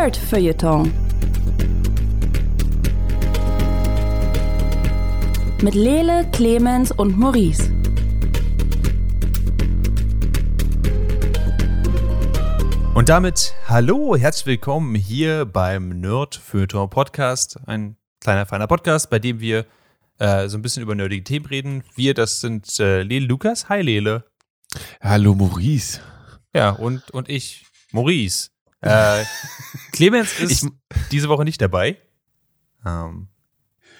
Nerd-Feuilleton. Mit Lele, Clemens und Maurice. Und damit hallo, herzlich willkommen hier beim Nerd Feuilleton Podcast. Ein kleiner, feiner Podcast, bei dem wir äh, so ein bisschen über nerdige Themen reden. Wir, das sind äh, Lele Lukas. Hi Lele. Hallo Maurice. Ja, und, und ich, Maurice. Äh, Clemens ist Ich- diese Woche nicht dabei. Ähm,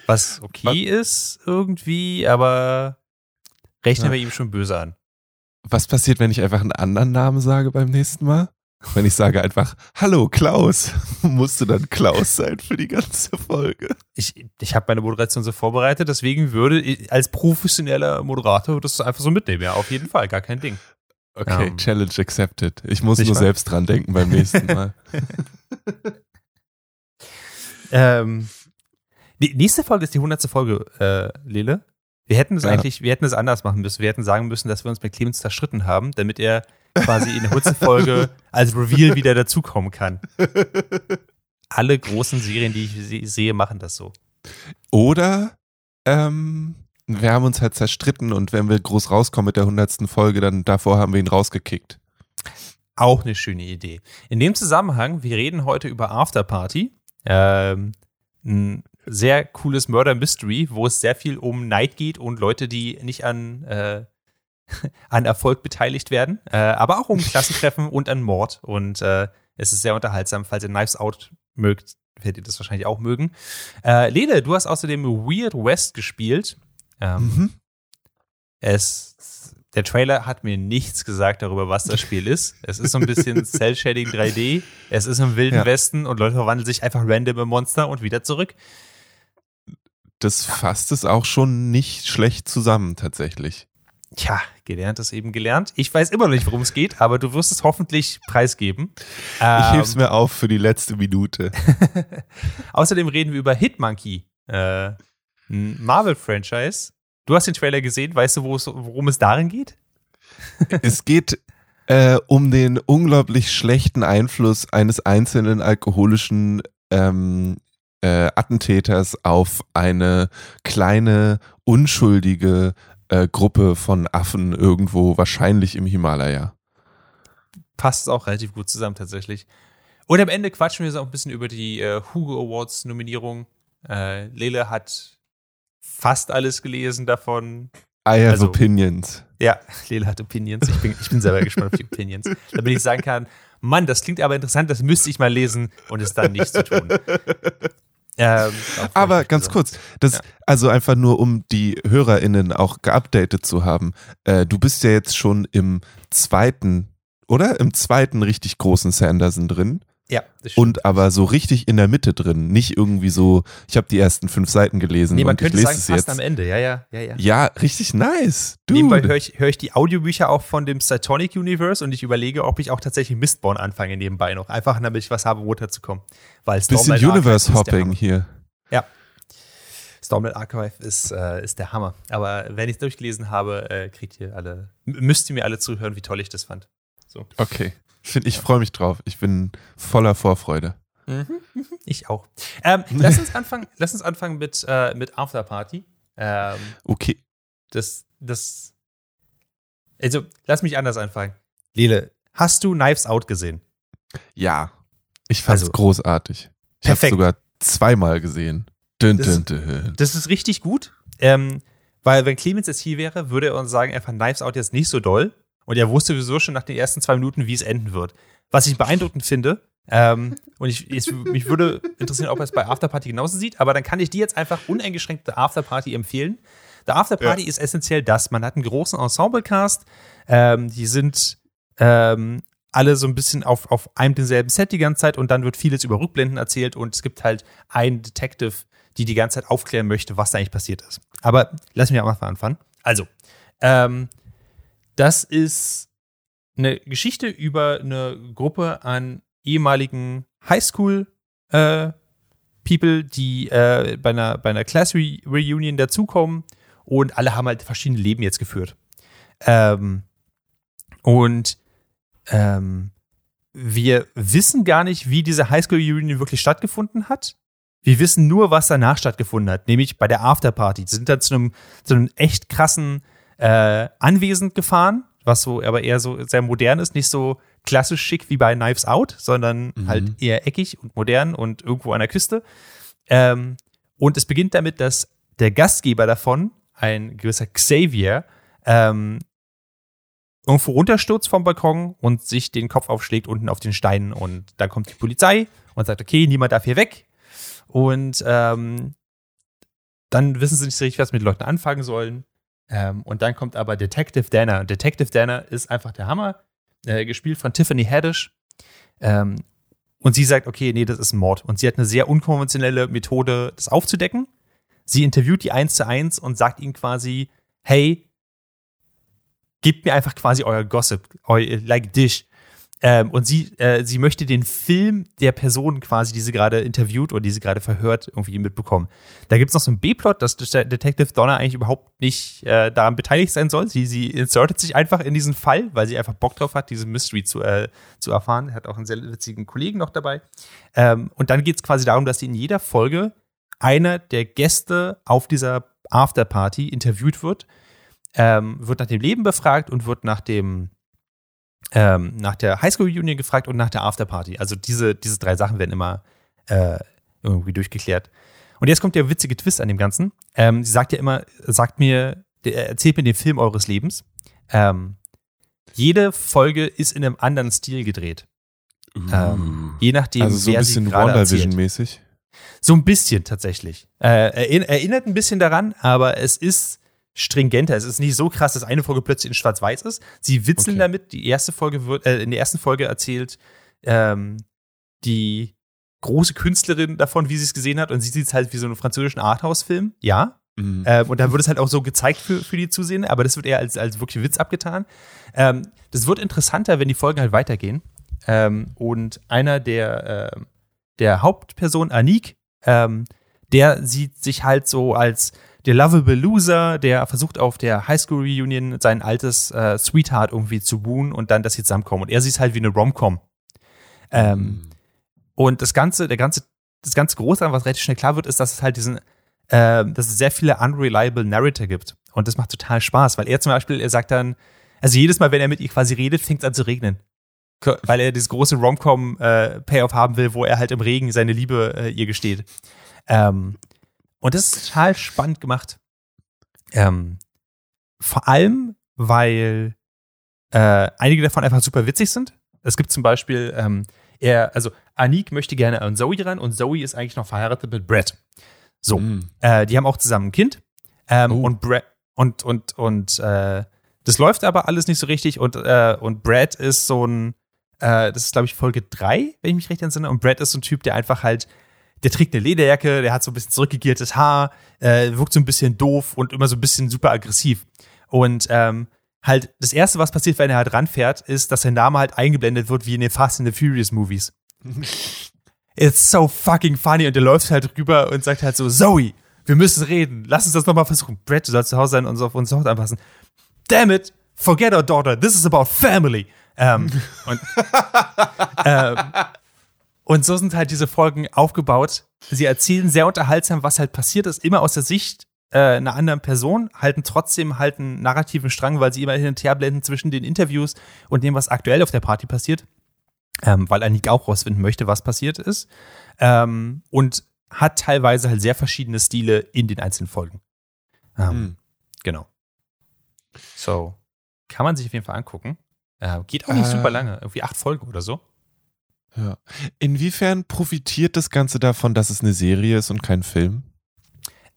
was okay ist irgendwie, aber rechnen Ja. wir ihm schon böse an. Was passiert, wenn ich einfach einen anderen Namen sage beim nächsten Mal? Wenn ich sage einfach, hallo Klaus, musst du dann Klaus sein für die ganze Folge? Ich, ich habe meine Moderation so vorbereitet, deswegen würde ich als professioneller Moderator das einfach so mitnehmen. Ja, auf jeden Fall, gar kein Ding. Okay, Ähm, Challenge accepted. Ich muss nur selbst dran denken beim nächsten Mal. Ähm, die nächste Folge ist die 100. Folge, äh, Lele. Wir hätten es Ja. eigentlich, wir hätten es anders machen müssen. Wir hätten sagen müssen, dass wir uns mit Clemens zerschritten haben, damit er quasi in der 100. Folge als Reveal wieder dazukommen kann. Alle großen Serien, die ich se- sehe, machen das so. Oder ähm, wir haben uns halt zerstritten und wenn wir groß rauskommen mit der hundertsten Folge, dann davor haben wir ihn rausgekickt. Auch eine schöne Idee. In dem Zusammenhang, wir reden heute über Afterparty. Ähm, ein sehr cooles Murder Mystery, wo es sehr viel um Neid geht und Leute, die nicht an, äh, an Erfolg beteiligt werden, äh, aber auch um Klassentreffen und an Mord. Und äh, es ist sehr unterhaltsam. Falls ihr Knives Out mögt, werdet ihr das wahrscheinlich auch mögen. Äh, Lele, du hast außerdem Weird West gespielt. Ähm, Mhm. es, der Trailer hat mir nichts gesagt darüber, was das Spiel ist. Es ist so ein bisschen Cell-Shading 3D. Es ist im Wilden Ja. Westen und Leute verwandeln sich einfach random im Monster und wieder zurück. Das fasst es auch schon nicht schlecht zusammen, tatsächlich. Tja, gelernt ist eben gelernt. Ich weiß immer noch nicht, worum es geht, aber du wirst es hoffentlich preisgeben. Ich Ähm, heb's mir auf für die letzte Minute. Außerdem reden wir über Hitmonkey, äh, ein Marvel-Franchise. Du hast den Trailer gesehen, weißt du, worum es darin geht? Es geht äh, um den unglaublich schlechten Einfluss eines einzelnen alkoholischen ähm, äh, Attentäters auf eine kleine, unschuldige äh, Gruppe von Affen irgendwo, wahrscheinlich im Himalaya. passt es auch relativ gut zusammen tatsächlich. Und am Ende quatschen wir so auch ein bisschen über die äh, Hugo Awards Nominierung. Äh, Lele hat fast alles gelesen davon. I have Also- opinions. Ja, Lele hat Opinions. Ich bin, ich bin selber gespannt auf die Opinions. Damit ich sagen kann, Mann, das klingt aber interessant, das müsste ich mal lesen und es dann nicht zu tun. Ähm, Aber ganz so. kurz, das, Ja. also einfach nur, um die HörerInnen auch geupdatet zu haben. Äh, du bist ja jetzt schon im zweiten, oder? Im zweiten richtig großen Sanderson drin. Ja, und aber so richtig in der Mitte drin. Nicht irgendwie so, ich habe die ersten fünf Seiten gelesen Nee, man könnte sagen, es fast jetzt. am Ende. Ja, ja, ja, ja. Ja, richtig nice. Dude. Nebenbei höre ich, hör ich die Audiobücher auch von dem Cytonic Universe und ich überlege, ob ich auch tatsächlich Mistborn anfange nebenbei noch. Einfach, damit ich was habe, runterzukommen. Weil Bisschen Stormlight Archive Universe ist der Hopping Hammer. hier. Ja. Stormlight Archive ist, äh, ist der Hammer. Aber wenn ich es durchgelesen habe, äh, kriegt ihr alle, müsst ihr mir alle zuhören, wie toll ich das fand. So. Okay. Find, ich freue mich drauf. Ich bin voller Vorfreude. Ich auch. Ähm, lass uns anfangen, lass uns anfangen mit, äh, mit Afterparty. Ähm, Okay. das, das. Also, lass mich anders anfangen. Lele, hast du Knives Out gesehen? Ja. Ich fand's Also- großartig. Ich habe sogar zweimal gesehen. Dün, Das- dün, dün. Das ist richtig gut. Ähm, weil, wenn Clemens jetzt hier wäre, würde er uns sagen, er fand Knives Out jetzt nicht so doll. Und er wusste sowieso schon nach den ersten zwei Minuten, wie es enden wird. Was ich beeindruckend finde, ähm, und ich, es, mich würde interessieren, ob er es bei Afterparty genauso sieht, aber dann kann ich dir jetzt einfach uneingeschränkt der Afterparty empfehlen. Der Afterparty ist essentiell das. Man hat einen großen Ensemble-Cast, ähm, die sind ähm, alle so ein bisschen auf, auf einem denselben Set die ganze Zeit und dann wird vieles über Rückblenden erzählt und es gibt halt einen Detective, die die ganze Zeit aufklären möchte, was da eigentlich passiert ist. Aber lass mich am Anfang anfangen. Also, ähm, das ist eine Geschichte über eine Gruppe an ehemaligen Highschool äh, die äh, bei einer, bei einer Class Re Reunion dazukommen und alle haben halt verschiedene Leben jetzt geführt. Ähm, und ähm, wir wissen gar nicht, wie diese Highschool Reunion wirklich stattgefunden hat. Wir wissen nur, was danach stattgefunden hat, nämlich bei der Afterparty. Sie sind dann zu einem, zu einem echt krassen äh, Anwesen gefahren, was so aber eher so sehr modern ist, nicht so klassisch schick wie bei Knives Out, sondern Mhm. halt eher eckig und modern und irgendwo an der Küste. Ähm, und es beginnt damit, dass der Gastgeber davon, ein gewisser Xavier, ähm, irgendwo runterstürzt vom Balkon und sich den Kopf aufschlägt unten auf den Steinen. Und dann kommt die Polizei und sagt, okay, niemand darf hier weg. Und ähm, dann wissen sie nicht so richtig, was mit Leuten anfangen sollen. Ähm, und dann kommt aber Detective Danner. Detective Danner ist einfach der Hammer, äh, gespielt von Tiffany Haddish. Ähm, und sie sagt, okay, nee, das ist ein Mord. Und sie hat eine sehr unkonventionelle Methode, das aufzudecken. Sie interviewt die eins zu eins und sagt ihnen quasi, hey, gebt mir einfach quasi euer Gossip, eu, like dish. Ähm, und sie, äh, sie möchte den Film der Person quasi, die sie gerade interviewt oder die sie gerade verhört, irgendwie mitbekommen. Da gibt es noch so einen B-Plot, dass Detective Donner eigentlich überhaupt nicht äh, daran beteiligt sein soll. Sie, sie insertet sich einfach in diesen Fall, weil sie einfach Bock drauf hat, diese Mystery zu, äh, zu erfahren. Er hat auch einen sehr witzigen Kollegen noch dabei. Ähm, und dann geht es quasi darum, dass sie in jeder Folge einer der Gäste auf dieser Afterparty interviewt wird, ähm, wird nach dem Leben befragt und wird nach dem ähm, nach der Highschool Reunion gefragt und nach der Afterparty. Also diese, diese drei Sachen werden immer äh, irgendwie durchgeklärt. Und jetzt kommt der witzige Twist an dem Ganzen. Ähm, sie sagt ja immer, sagt mir, erzählt mir den Film eures Lebens. Ähm, jede Folge ist in einem anderen Stil gedreht. Ähm, je nachdem, also so ein wer sie bisschen. WandaVision-mäßig. So ein bisschen tatsächlich. Äh, erinn- erinnert ein bisschen daran, aber es ist stringenter. Es ist nicht so krass, dass eine Folge plötzlich in Schwarz-Weiß ist. Sie witzeln Okay. damit. Die erste Folge wird, äh, in der ersten Folge erzählt ähm, die große Künstlerin davon, wie sie es gesehen hat. Und sie sieht es halt wie so einen französischen Arthouse-Film. Ja. Mhm. Ähm, und da wird es halt auch so gezeigt für, für die Zusehenden, aber das wird eher als, als wirklich Witz abgetan. Ähm, das wird interessanter, wenn die Folgen halt weitergehen. Ähm, und einer der, ähm, der Hauptperson, Anik, ähm, der sieht sich halt so als der lovable Loser, der versucht auf der Highschool Reunion sein altes äh, Sweetheart irgendwie zu buhen und dann, dass sie zusammenkommen. Und er sieht es halt wie eine Rom-Com. Ähm, und das Ganze, der ganze, das ganze Große, was relativ schnell klar wird, ist, dass es halt diesen, äh, dass es sehr viele unreliable Narrator gibt. Und das macht total Spaß, weil er zum Beispiel, er sagt dann, also jedes Mal, wenn er mit ihr quasi redet, fängt es an zu regnen. Weil er dieses große Rom-Com-Payoff haben will, wo er halt im Regen seine Liebe äh, ihr gesteht. Ähm, und das ist total spannend gemacht. Ähm, vor allem, weil äh, einige davon einfach super witzig sind. Es gibt zum Beispiel, ähm, er, also Anik möchte gerne an Zoe ran und Zoe ist eigentlich noch verheiratet mit Brett. So, Mhm. äh, die haben auch zusammen ein Kind. Ähm, Oh. Und Brett und und und äh, das läuft aber alles nicht so richtig und äh, und Brad ist so ein äh, das ist glaube ich Folge 3, wenn ich mich recht entsinne und Brad ist so ein Typ, der einfach halt der trägt eine Lederjacke, der hat so ein bisschen zurückgegiertes Haar, äh, wirkt so ein bisschen doof und immer so ein bisschen super aggressiv. Und ähm, halt das erste, was passiert, wenn er halt ranfährt, ist, dass sein Name halt eingeblendet wird wie in den Fast and the Furious Movies. It's so fucking funny und er läuft halt rüber und sagt halt so, Zoe, wir müssen reden, lass uns das nochmal versuchen. Brett, du sollst zu Hause sein und uns auf unsere Haut anpassen. Damn it, forget our daughter, this is about family. Ähm, und, ähm, und so sind halt diese Folgen aufgebaut. Sie erzählen sehr unterhaltsam, was halt passiert ist, immer aus der Sicht äh, einer anderen Person, halten trotzdem halt einen narrativen Strang, weil sie immer hin und her blenden zwischen den Interviews und dem, was aktuell auf der Party passiert. Ähm, weil Anik auch rausfinden möchte, was passiert ist. Ähm, und hat teilweise halt sehr verschiedene Stile in den einzelnen Folgen. Ähm, Mhm. Genau. So, kann man sich auf jeden Fall angucken. Äh, geht auch nicht Äh. super lange, irgendwie acht Folgen oder so. Ja. Inwiefern profitiert das Ganze davon, dass es eine Serie ist und kein Film?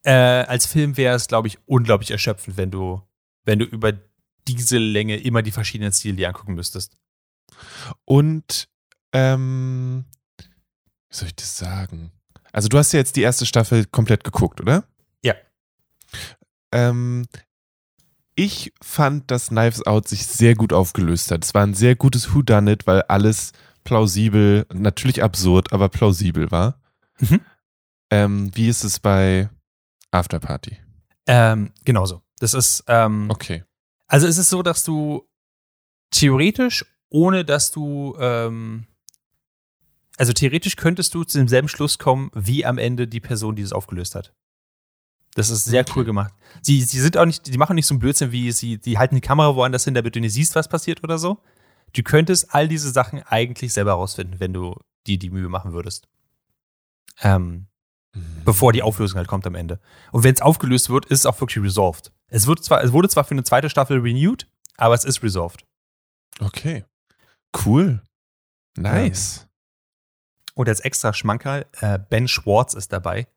Äh, als Film wäre es, glaube ich, unglaublich erschöpfend, wenn du, wenn du über diese Länge immer die verschiedenen Stile dir angucken müsstest. Und, ähm, wie soll ich das sagen? Also du hast ja jetzt die erste Staffel komplett geguckt, oder? Ja. Ähm, ich fand, dass Knives Out sich sehr gut aufgelöst hat. Es war ein sehr gutes Whodunit, weil alles plausibel, natürlich absurd, aber plausibel war. Mhm. Ähm, wie ist es bei Afterparty? Ähm, genauso. Das ist, ähm, Okay. also es ist so, dass du theoretisch ohne dass du, ähm, also theoretisch könntest du zu demselben Schluss kommen, wie am Ende die Person, die es aufgelöst hat. Das ist sehr cool gemacht. Sie, sie sind auch nicht, die machen nicht so einen Blödsinn, wie sie, die halten die Kamera woanders hin, damit du nicht siehst, was passiert oder so. Du könntest all diese Sachen eigentlich selber herausfinden, wenn du die, die Mühe machen würdest. Ähm, bevor die Auflösung halt kommt am Ende. Und wenn es aufgelöst wird, ist es auch wirklich resolved. Es, wird zwar, es wurde zwar für eine zweite Staffel renewed, aber es ist resolved. Okay. Cool. Nice. Und als extra Schmankerl, äh, Ben Schwartz ist dabei,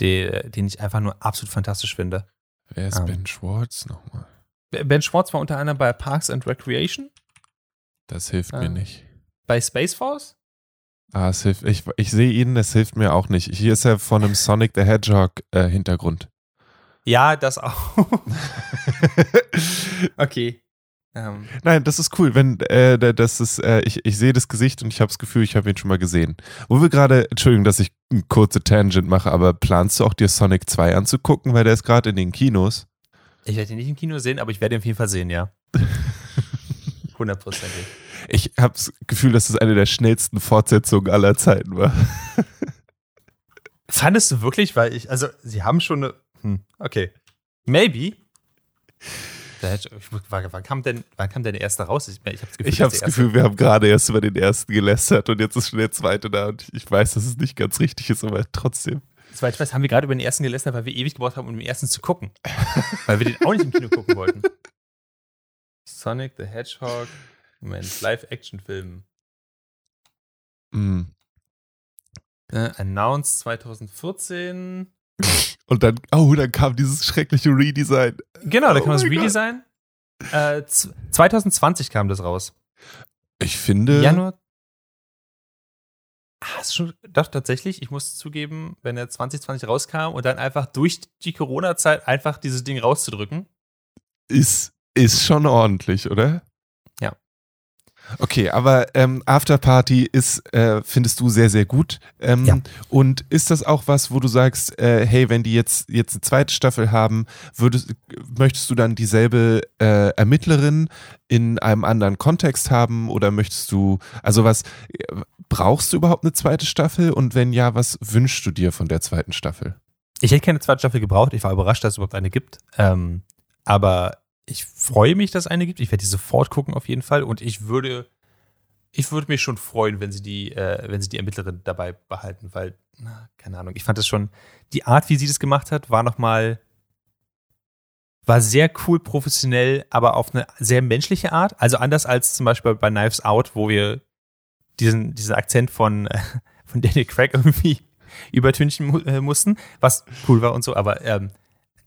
der, den ich einfach nur absolut fantastisch finde. Wer ist Ähm. Ben Schwartz nochmal? Ben Schwartz war unter anderem bei Parks and Recreation, Das hilft Ah. mir nicht. bei Space Force. Ah, es hilft, ich, ich sehe ihn, das hilft mir auch nicht. Hier ist er von einem Sonic the Hedgehog äh, Hintergrund. Ja, das auch. okay. Ähm, Nein, das ist cool, wenn äh, da- das ist, äh, ich, ich sehe das Gesicht und ich habe das Gefühl, ich habe ihn schon mal gesehen. Wo wir gerade, Entschuldigung, dass ich eine kurze Tangent mache, aber planst du auch dir Sonic 2 anzugucken, weil der ist gerade in den Kinos? ich werde ihn nicht im Kino sehen, aber ich werde ihn auf jeden Fall sehen, ja. Hundertprozentig. Ich habe das Gefühl, dass es eine der schnellsten Fortsetzungen aller Zeiten war. Fandest du wirklich? Weil ich, also, sie haben schon eine. Hm, okay. Maybe. Wann kam denn, wann kam denn der erste raus? Ich, ich habe das Gefühl, Ich das Gefühl, wir haben gerade erst über den ersten gelästert und jetzt ist schon der zweite da und ich weiß, dass es nicht ganz richtig ist, aber trotzdem. soweit ich weiß, haben wir gerade über den ersten gelästert, weil wir ewig gebraucht haben, um den ersten zu gucken. weil wir den auch nicht im Kino gucken wollten. Sonic the Hedgehog. Moment, Live-Action-Film. Mm. Äh, announced 2014. Und dann, oh, dann kam dieses schreckliche Redesign. Genau, da Oh kam das. Redesign. Äh, z- 2020 kam das raus. Ich finde, Januar. Ah, ist schon, doch, tatsächlich, ich muss zugeben, wenn er 2020 rauskam und dann einfach durch die Corona-Zeit einfach dieses Ding rauszudrücken. ist, ist schon ordentlich, oder? Ja. Okay, aber ähm, Afterparty ist, äh, findest du sehr, sehr gut. Ähm, Ja. Und ist das auch was, wo du sagst, äh, hey, wenn die jetzt, jetzt eine zweite Staffel haben, würdest, möchtest du dann dieselbe äh, Ermittlerin in einem anderen Kontext haben oder möchtest du, also was, brauchst du überhaupt eine zweite Staffel und wenn ja, was wünschst du dir von der zweiten Staffel? Ich hätte keine zweite Staffel gebraucht. Ich war überrascht, dass es überhaupt eine gibt. Ähm, aber ich freue mich, dass es eine gibt. Ich werde die sofort gucken, auf jeden Fall. Und ich würde, ich würde mich schon freuen, wenn sie die, äh, wenn sie die Ermittlerin dabei behalten, weil, na, keine Ahnung, ich fand das schon, die Art, wie sie das gemacht hat, war nochmal, war sehr cool professionell, aber auf eine sehr menschliche Art. Also anders als zum Beispiel bei Knives Out, wo wir diesen, diesen Akzent von, äh, von Daniel Craig irgendwie übertünchen äh, mussten, was cool war und so, aber ähm,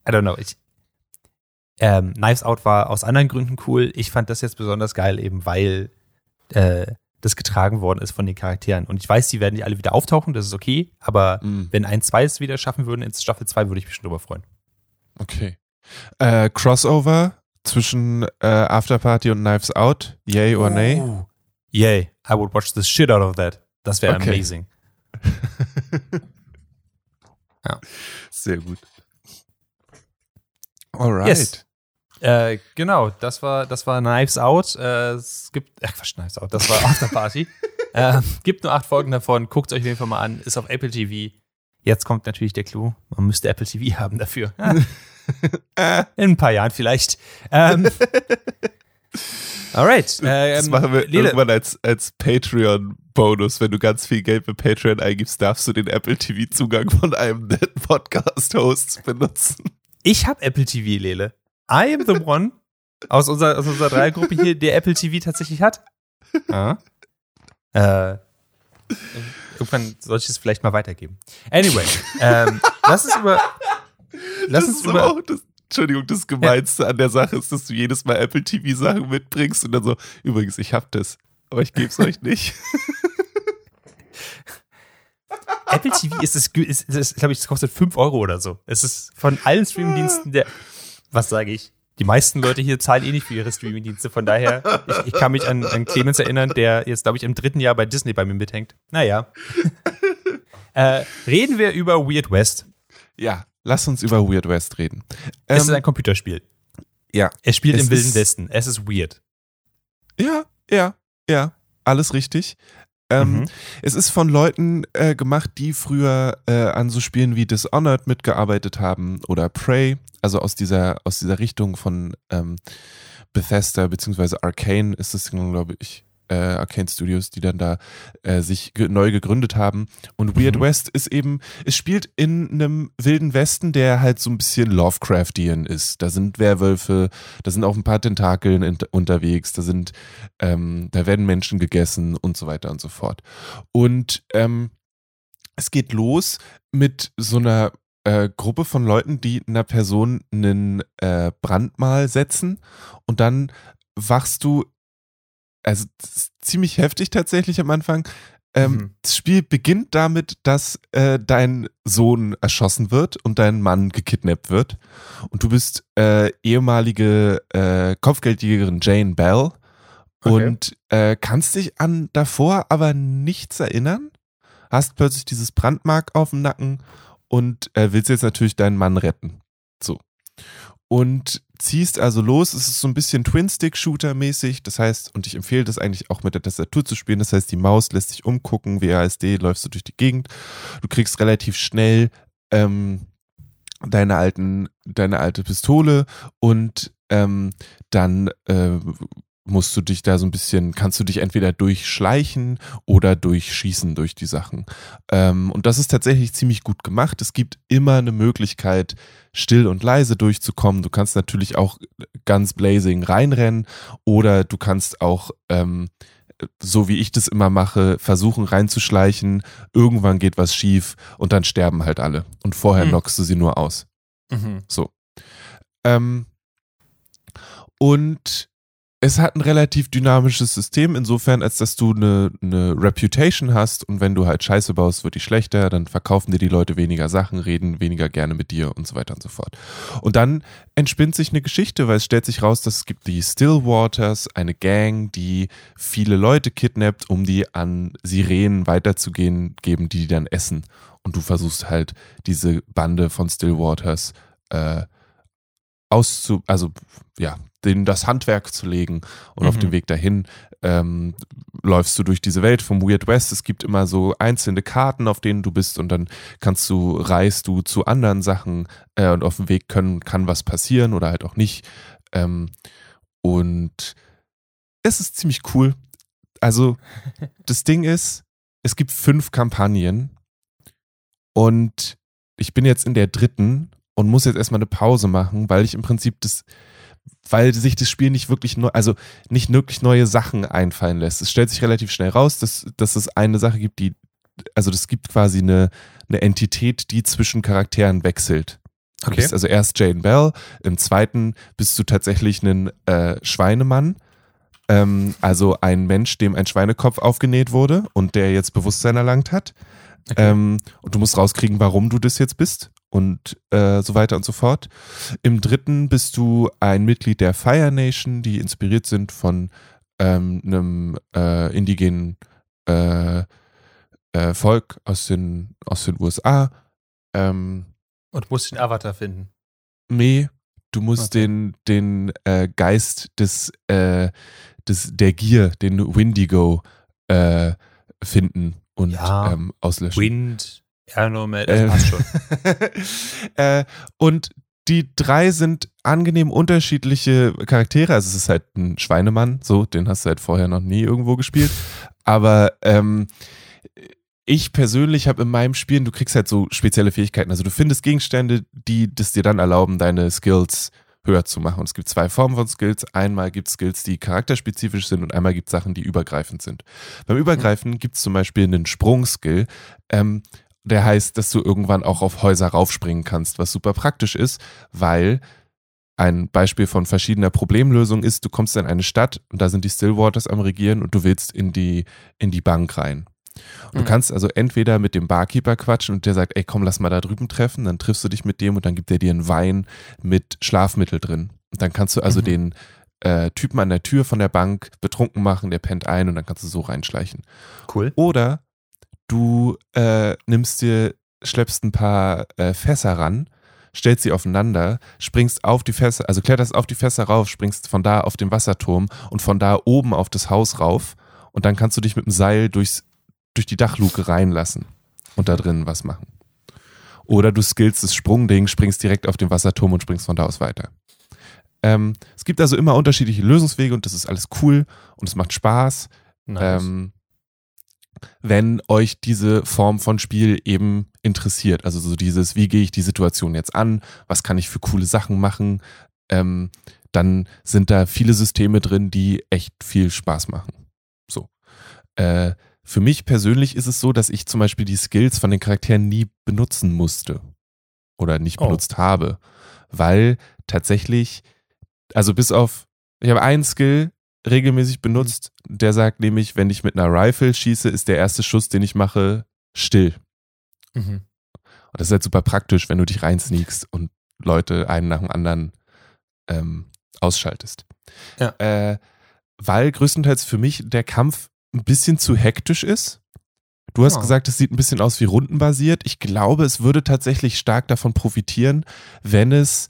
I don't know. Ich, ähm, Knives Out war aus anderen Gründen cool. Ich fand das jetzt besonders geil, eben weil äh, das getragen worden ist von den Charakteren. Und ich weiß, die werden die alle wieder auftauchen, das ist okay, aber Mhm. wenn ein, zwei es wieder schaffen würden ins Staffel 2, würde ich mich schon drüber freuen. Okay. Äh, Crossover zwischen äh, Afterparty und Knives Out, yay or nay? Oh. Yay, I would watch the shit out of that. Das wäre Okay. amazing. Ja. Sehr gut. Alright. Yes. Äh, genau, das war, das war Knives Out. Äh, es gibt, ach Quatsch, Knives Out, das war Afterparty. äh, gibt nur acht Folgen davon, guckt euch auf jeden Fall mal an, ist auf Apple TV. Jetzt kommt natürlich der Clou, man müsste Apple TV haben dafür. In ein paar Jahren vielleicht. Ähm, alright. Äh, das ähm, machen wir Lele, irgendwann als, als Patreon-Bonus. Wenn du ganz viel Geld für Patreon eingibst, darfst du den Apple TV-Zugang von einem netten Podcast-Host benutzen. ich habe Apple TV, Lele. I am the one aus unserer, aus unserer Dreiergruppe hier, der Apple TV tatsächlich hat. Ja. Äh, irgendwann sollte ich es vielleicht mal weitergeben. Anyway, ähm, lass uns über. Lass das uns über. auch das, Entschuldigung, das Gemeinste an der Sache ist, dass du jedes Mal Apple TV-Sachen mitbringst und dann so, übrigens, ich hab das, aber ich geb's euch nicht. Apple TV ist es, ist, ist, glaube ich, es kostet 5 Euro oder so. Es ist von allen Streamingdiensten der. Was sage ich? Die meisten Leute hier zahlen eh nicht für ihre Streamingdienste. Von daher, ich, ich kann mich an, an Clemens erinnern, der jetzt, glaube ich, im dritten Jahr bei Disney bei mir mithängt. Naja. äh, reden wir über Weird West. Ja, lass uns über Weird West reden. Es Ähm, ist ein Computerspiel. ja. Es spielt Es im Wilden Westen. Es ist weird. Ja, Ja, ja, alles richtig. Ähm, Mhm. Es ist von Leuten äh, gemacht, die früher äh, an so Spielen wie Dishonored mitgearbeitet haben oder Prey, also aus dieser, aus dieser Richtung von ähm, Bethesda beziehungsweise Arcane ist es, glaube ich, äh, Arcane Studios, die dann da äh, sich ge neu gegründet haben. Und Weird Mhm. West ist eben, es spielt in einem wilden Westen, der halt so ein bisschen Lovecraftian ist. Da sind Werwölfe, da sind auch ein paar Tentakeln unterwegs, da sind, ähm, da werden Menschen gegessen und so weiter und so fort. Und ähm, es geht los mit so einer äh, Gruppe von Leuten, die einer Person einen äh, Brandmal setzen und dann wachst du, also ziemlich heftig tatsächlich am Anfang. Ähm, Mhm. Das Spiel beginnt damit, dass äh, dein Sohn erschossen wird und dein Mann gekidnappt wird. Und du bist äh, ehemalige äh, Kopfgeldjägerin Jane Bell Okay. und äh, kannst dich an davor aber nichts erinnern. Hast plötzlich dieses Brandmark auf dem Nacken und äh, willst jetzt natürlich deinen Mann retten. So. Und ziehst also los. Es ist so ein bisschen Twin-Stick-Shooter-mäßig. Das heißt, und ich empfehle das eigentlich auch mit der Tastatur zu spielen. Das heißt, die Maus lässt sich umgucken. WASD läufst du durch die Gegend. Du kriegst relativ schnell ähm, deine alten, deine alte Pistole und ähm, dann äh, musst du dich da so ein bisschen, kannst du dich entweder durchschleichen oder durchschießen durch die Sachen. Ähm, und das ist tatsächlich ziemlich gut gemacht. Es gibt immer eine Möglichkeit, still und leise durchzukommen. Du kannst natürlich auch ganz blazing reinrennen oder du kannst auch, ähm, so wie ich das immer mache, versuchen reinzuschleichen. Irgendwann geht was schief und dann sterben halt alle. Und vorher Hm. knockst du sie nur aus. Mhm. So. Ähm, und es hat ein relativ dynamisches System, insofern, als dass du eine, eine Reputation hast und wenn du halt Scheiße baust, wird die schlechter, dann verkaufen dir die Leute weniger Sachen, reden weniger gerne mit dir und so weiter und so fort. Und dann entspinnt sich eine Geschichte, weil es stellt sich raus, dass es gibt die Stillwaters, eine Gang, die viele Leute kidnappt, um die an Sirenen weiterzugehen, geben, die die dann essen. Und du versuchst halt diese Bande von Stillwaters äh, auszu, also ja, denen das Handwerk zu legen und auf Mhm. dem Weg dahin ähm, läufst du durch diese Welt vom Weird West. Es gibt immer so einzelne Karten, auf denen du bist und dann kannst du, reist du zu anderen Sachen äh, und auf dem Weg können, kann was passieren oder halt auch nicht. Ähm, und es ist ziemlich cool. Also das Ding ist, es gibt fünf Kampagnen und ich bin jetzt in der dritten und muss jetzt erstmal eine Pause machen, weil ich im Prinzip das, weil sich das Spiel nicht wirklich neu, also nicht wirklich neue Sachen einfallen lässt. Es stellt sich relativ schnell raus, dass, dass es eine Sache gibt, die, also das gibt quasi eine, eine Entität, die zwischen Charakteren wechselt. Du Okay. bist also erst Jane Bell, im zweiten bist du tatsächlich ein äh, Schweinemann. Ähm, also ein Mensch, dem ein Schweinekopf aufgenäht wurde und der jetzt Bewusstsein erlangt hat. Okay. Ähm, und du musst rauskriegen, warum du das jetzt bist und äh, so weiter und so fort. Im dritten bist du ein Mitglied der Fire Nation, die inspiriert sind von ähm, einem äh, indigenen äh, äh, Volk aus den, aus den USA. Ähm, Und musst den Avatar finden. Nee, du musst Okay. den, den äh, Geist des, äh, des, der Gier, den Windigo, äh, finden und Ja. ähm, auslöschen. Wind, Aeronomel, das Äh, passt schon. äh, und die drei sind angenehm unterschiedliche Charaktere. Also es ist halt ein Schweinemann, so, den hast du halt vorher noch nie irgendwo gespielt. Aber ähm, ich persönlich habe in meinem Spielen, du kriegst halt so spezielle Fähigkeiten. Also du findest Gegenstände, die das dir dann erlauben, deine Skills höher zu machen. Und es gibt zwei Formen von Skills. Einmal gibt es Skills, die charakterspezifisch sind und einmal gibt es Sachen, die übergreifend sind. Beim Übergreifen gibt es zum Beispiel einen Sprungskill, ähm, der heißt, dass du irgendwann auch auf Häuser raufspringen kannst, was super praktisch ist, weil ein Beispiel von verschiedener Problemlösung ist, du kommst in eine Stadt und da sind die Stillwaters am Regieren und du willst in die, in die Bank rein. Und du Mhm. kannst also entweder mit dem Barkeeper quatschen und der sagt, ey komm, lass mal da drüben treffen, dann triffst du dich mit dem und dann gibt er dir einen Wein mit Schlafmittel drin. Und dann kannst du also Mhm. den äh, Typen an der Tür von der Bank betrunken machen, der pennt ein und dann kannst du so reinschleichen. Cool. Oder du äh, nimmst dir, schleppst ein paar äh, Fässer ran, stellst sie aufeinander, springst auf die Fässer, also kletterst auf die Fässer rauf, springst von da auf den Wasserturm und von da oben auf das Haus rauf und dann kannst du dich mit dem Seil durchs, durch die Dachluke reinlassen und da drinnen was machen. Oder du skillst das Sprungding, springst direkt auf den Wasserturm und springst von da aus weiter. Ähm, es gibt also immer unterschiedliche Lösungswege und das ist alles cool und es macht Spaß. Nice. Ähm, wenn euch diese Form von Spiel eben interessiert. Also so dieses, wie gehe ich die Situation jetzt an, was kann ich für coole Sachen machen, ähm, dann sind da viele Systeme drin, die echt viel Spaß machen. So. Äh, für mich persönlich ist es so, dass ich zum Beispiel die Skills von den Charakteren nie benutzen musste oder nicht Oh. benutzt habe, weil tatsächlich, also bis auf, ich habe einen Skill regelmäßig benutzt, der sagt nämlich, wenn ich mit einer Rifle schieße, ist der erste Schuss, den ich mache, still. Mhm. Und das ist halt super praktisch, wenn du dich reinsneakst und Leute einen nach dem anderen ähm, ausschaltest. Ja. Äh, weil größtenteils für mich der Kampf ein bisschen zu hektisch ist. Du hast Ja. gesagt, es sieht ein bisschen aus wie rundenbasiert. Ich glaube, es würde tatsächlich stark davon profitieren, wenn es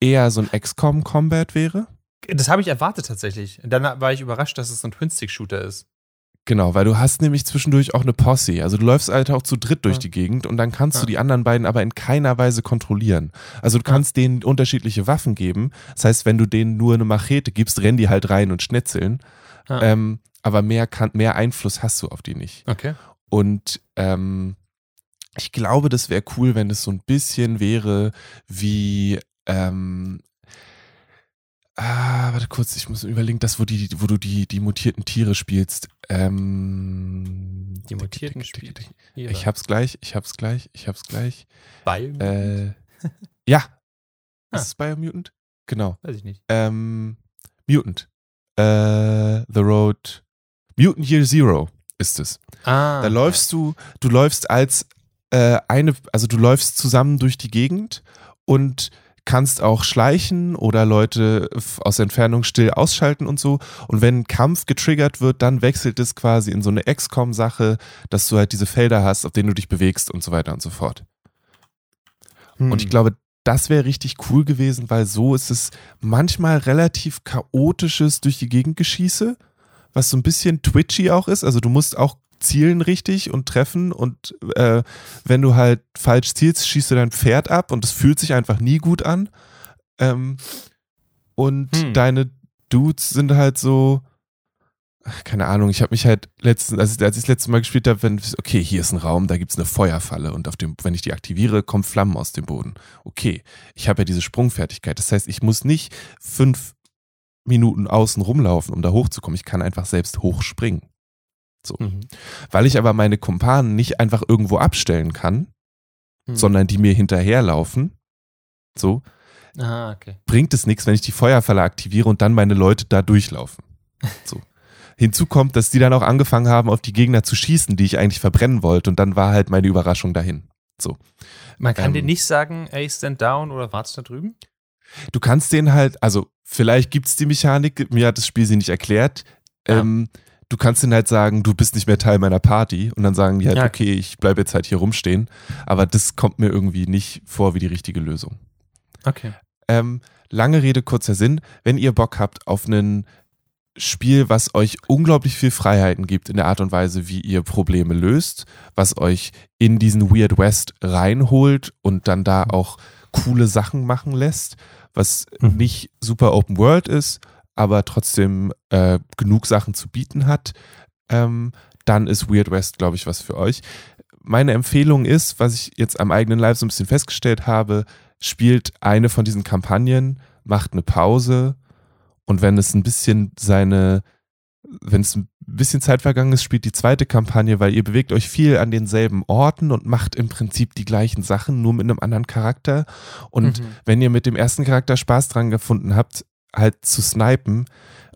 eher so ein XCOM-Combat wäre. Das habe ich erwartet tatsächlich. Dann war ich überrascht, dass es so ein Twin-Stick-Shooter ist. Genau, weil du hast nämlich zwischendurch auch eine Posse. Also du läufst halt auch zu dritt durch Ja. die Gegend und dann kannst Ja. du die anderen beiden aber in keiner Weise kontrollieren. Also du Ja. kannst denen unterschiedliche Waffen geben. Das heißt, wenn du denen nur eine Machete gibst, rennen die halt rein und schnetzeln. Ja. Ähm, aber mehr, kann, mehr Einfluss hast du auf die nicht. Okay. Und ähm, ich glaube, das wäre cool, wenn es so ein bisschen wäre wie ähm, Ah, warte kurz, ich muss überlegen, das, wo, die, wo du die, die mutierten Tiere spielst. Ähm, Die mutierten. Tiere. Ich hab's gleich, ich hab's gleich, ich hab's gleich. Biomutant? Äh, ja. Ah. Ist es Biomutant? Genau. Weiß ich nicht. Ähm, Mutant. Äh, The Road. Mutant Year Zero ist es. Ah. Da läufst du, du läufst als äh, eine, also du läufst zusammen durch die Gegend und kannst auch schleichen oder Leute aus Entfernung still ausschalten und so. Und wenn ein Kampf getriggert wird, dann wechselt es quasi in so eine XCOM-Sache, dass du halt diese Felder hast, auf denen du dich bewegst und so weiter und so fort. Hm. Und ich glaube, das wäre richtig cool gewesen, weil so ist es manchmal relativ chaotisches durch die Gegend geschieße, was so ein bisschen twitchy auch ist. Also du musst auch zielen richtig und treffen und äh, wenn du halt falsch zielst, schießt du dein Pferd ab und es fühlt sich einfach nie gut an. Ähm, und Hm. deine Dudes sind halt so, keine Ahnung, ich habe mich halt letztens, als ich, als ich das letzte Mal gespielt habe, wenn, okay, hier ist ein Raum, da gibt es eine Feuerfalle und auf dem, wenn ich die aktiviere, kommen Flammen aus dem Boden. Okay, ich habe ja diese Sprungfertigkeit. Das heißt, ich muss nicht fünf Minuten außen rumlaufen, um da hochzukommen. Ich kann einfach selbst hochspringen. Mhm. Weil ich aber meine Kumpanen nicht einfach irgendwo abstellen kann, Hm. sondern die mir hinterherlaufen, so, Ah, okay. bringt es nichts, wenn ich die Feuerfalle aktiviere und dann meine Leute da durchlaufen. So. Hinzu kommt, dass die dann auch angefangen haben, auf die Gegner zu schießen, die ich eigentlich verbrennen wollte. Und dann war halt meine Überraschung dahin. Man kann Ähm. dir nicht sagen, ey, stand down oder wart's da drüben? Du kannst den halt, also vielleicht gibt es die Mechanik, mir hat das Spiel sie nicht erklärt. Ja. Ähm, du kannst denen halt sagen, du bist nicht mehr Teil meiner Party und dann sagen die halt, Ja. okay, ich bleibe jetzt halt hier rumstehen. Aber das kommt mir irgendwie nicht vor wie die richtige Lösung. Okay. Ähm, lange Rede, kurzer Sinn. Wenn ihr Bock habt auf ein Spiel, was euch unglaublich viel Freiheiten gibt in der Art und Weise, wie ihr Probleme löst, was euch in diesen Weird West reinholt und dann da auch coole Sachen machen lässt, was Mhm. nicht super Open World ist, aber trotzdem äh, genug Sachen zu bieten hat, ähm, dann ist Weird West, glaube ich, was für euch. Meine Empfehlung ist, was ich jetzt am eigenen Leib so ein bisschen festgestellt habe, spielt eine von diesen Kampagnen, macht eine Pause und wenn es ein bisschen seine, wenn es ein bisschen Zeit vergangen ist, spielt die zweite Kampagne, weil ihr bewegt euch viel an denselben Orten und macht im Prinzip die gleichen Sachen, nur mit einem anderen Charakter. Und Mhm. wenn ihr mit dem ersten Charakter Spaß dran gefunden habt, halt zu snipen,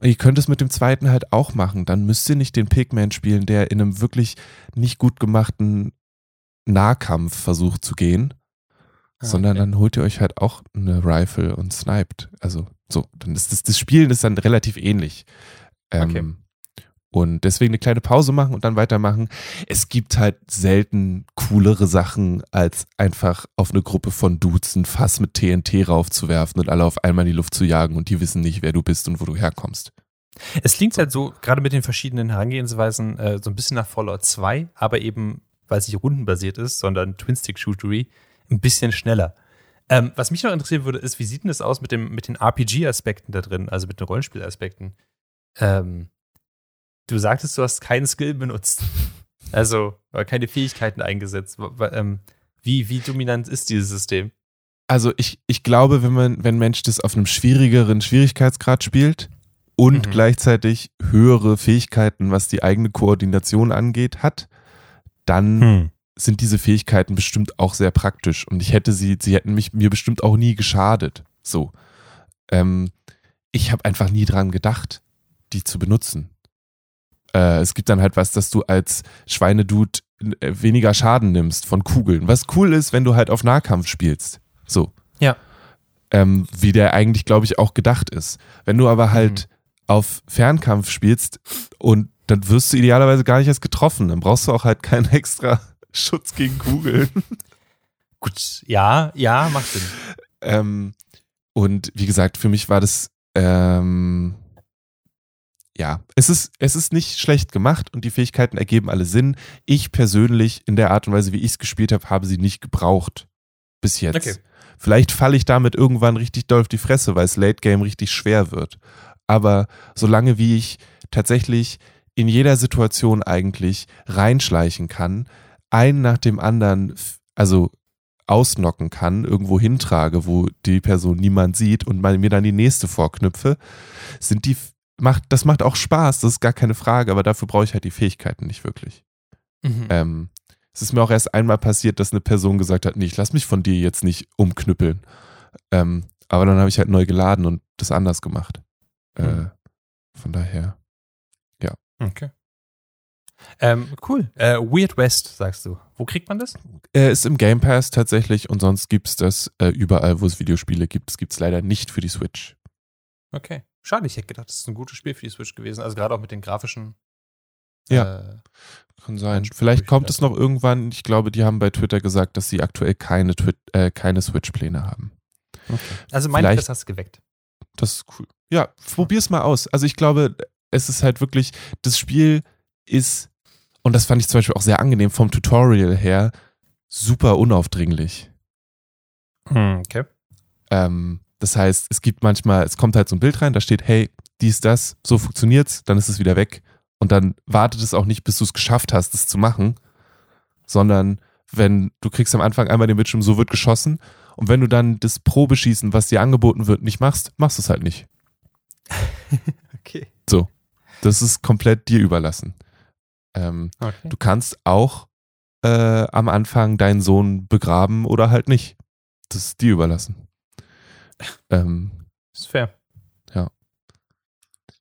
ihr könnt es mit dem zweiten halt auch machen. Dann müsst ihr nicht den Pigman spielen, der in einem wirklich nicht gut gemachten Nahkampf versucht zu gehen, Ah, sondern okay. dann holt ihr euch halt auch eine Rifle und sniped. Also so, dann ist das, das Spielen ist dann relativ ähnlich. Ähm, Okay. Und deswegen eine kleine Pause machen und dann weitermachen. Es gibt halt selten coolere Sachen, als einfach auf eine Gruppe von Dudes ein Fass mit TNT raufzuwerfen und alle auf einmal in die Luft zu jagen und die wissen nicht, wer du bist und wo du herkommst. Es klingt halt so, gerade mit den verschiedenen Herangehensweisen, äh, so ein bisschen nach Fallout 2, aber eben, weil es nicht rundenbasiert ist, sondern Twin-Stick-Shootery, ein bisschen schneller. Ähm, was mich noch interessieren würde, ist, wie sieht denn das aus mit, dem, mit den RPG-Aspekten da drin, also mit den Rollenspielaspekten? Ähm, du sagtest, du hast keinen Skill benutzt. Also, keine Fähigkeiten eingesetzt. Ähm, wie, wie dominant ist dieses System? Also ich, ich glaube, wenn man, wenn Mensch das auf einem schwierigeren Schwierigkeitsgrad spielt und mhm. gleichzeitig höhere Fähigkeiten, was die eigene Koordination angeht, hat, dann hm. sind diese Fähigkeiten bestimmt auch sehr praktisch. Und ich hätte sie, sie hätten mich mir bestimmt auch nie geschadet. So. Ähm, ich habe einfach nie dran gedacht, die zu benutzen. Äh, es gibt dann halt was, dass du als Schweinedude äh, weniger Schaden nimmst von Kugeln. Was cool ist, wenn du halt auf Nahkampf spielst. So. Ja. Ähm, wie der eigentlich, glaube ich, auch gedacht ist. Wenn du aber halt mhm. auf Fernkampf spielst und dann wirst du idealerweise gar nicht erst getroffen. Dann brauchst du auch halt keinen extra Schutz gegen Kugeln. Gut, ja, ja, macht Sinn. Ähm, und wie gesagt, für mich war das ähm, ja, es ist, es ist nicht schlecht gemacht und die Fähigkeiten ergeben alle Sinn. Ich persönlich, in der Art und Weise, wie ich es gespielt habe, habe sie nicht gebraucht. Bis jetzt. Okay. Vielleicht falle ich damit irgendwann richtig doll auf die Fresse, weil es Late Game richtig schwer wird. Aber solange wie ich tatsächlich in jeder Situation eigentlich reinschleichen kann, einen nach dem anderen, also ausnocken kann, irgendwo hintrage, wo die Person niemand sieht und mir dann die nächste vorknüpfe, sind die macht, das macht auch Spaß, das ist gar keine Frage, aber dafür brauche ich halt die Fähigkeiten nicht wirklich. Mhm. Ähm, es ist mir auch erst einmal passiert, dass eine Person gesagt hat, nee, ich lass mich von dir jetzt nicht umknüppeln. Ähm, aber dann habe ich halt neu geladen und das anders gemacht. Äh, mhm. Äh, von daher, ja. Okay. Ähm, cool. Äh, Weird West, sagst du. Wo kriegt man das? Er ist im Game Pass tatsächlich und sonst gibt es das äh, überall, wo es Videospiele gibt. Es gibt es leider nicht für die Switch. Okay. Schade, ich hätte gedacht, das ist ein gutes Spiel für die Switch gewesen. Also gerade auch mit den grafischen. Ja. Äh, kann sein. Vielleicht kommt es noch irgendwann. Ich glaube, die haben bei Twitter gesagt, dass sie aktuell keine, äh, keine Switch-Pläne haben. Okay. Also mein Interesse hast du geweckt. Das ist cool. Ja, probier's mal aus. Also ich glaube, es ist halt wirklich, das Spiel ist, und das fand ich zum Beispiel auch sehr angenehm vom Tutorial her, super unaufdringlich. Hm, okay. Ähm, das heißt, es gibt manchmal, es kommt halt so ein Bild rein, da steht, hey, dies, das, so funktioniert's, dann ist es wieder weg. Und dann wartet es auch nicht, bis du es geschafft hast, das zu machen, sondern wenn du kriegst am Anfang einmal den Bildschirm, so wird geschossen. Und wenn du dann das Probeschießen, was dir angeboten wird, nicht machst, machst du es halt nicht. okay. So. Das ist komplett dir überlassen. Ähm, okay. Du kannst auch äh, am Anfang deinen Sohn begraben oder halt nicht. Das ist dir überlassen. Ähm, ist fair. Ja.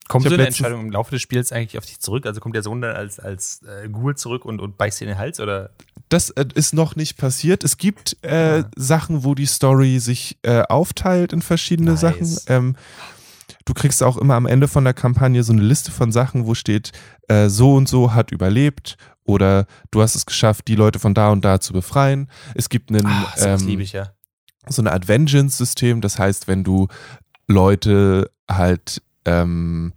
Kommt so eine Entscheidung im Laufe des Spiels eigentlich auf dich zurück? Also kommt der Sohn dann als, als äh, Ghoul zurück und, und beißt dir in den Hals? Oder? Das äh, ist noch nicht passiert. Es gibt äh, ja. Sachen, wo die Story sich äh, aufteilt in verschiedene nice. Sachen. Ähm, du kriegst auch immer am Ende von der Kampagne so eine Liste von Sachen, wo steht, äh, so und so hat überlebt oder du hast es geschafft, die Leute von da und da zu befreien. Es gibt einen. Ach, ähm, liebe ich ja so eine Art Vengeance-System. Das heißt, wenn du Leute halt, ähm,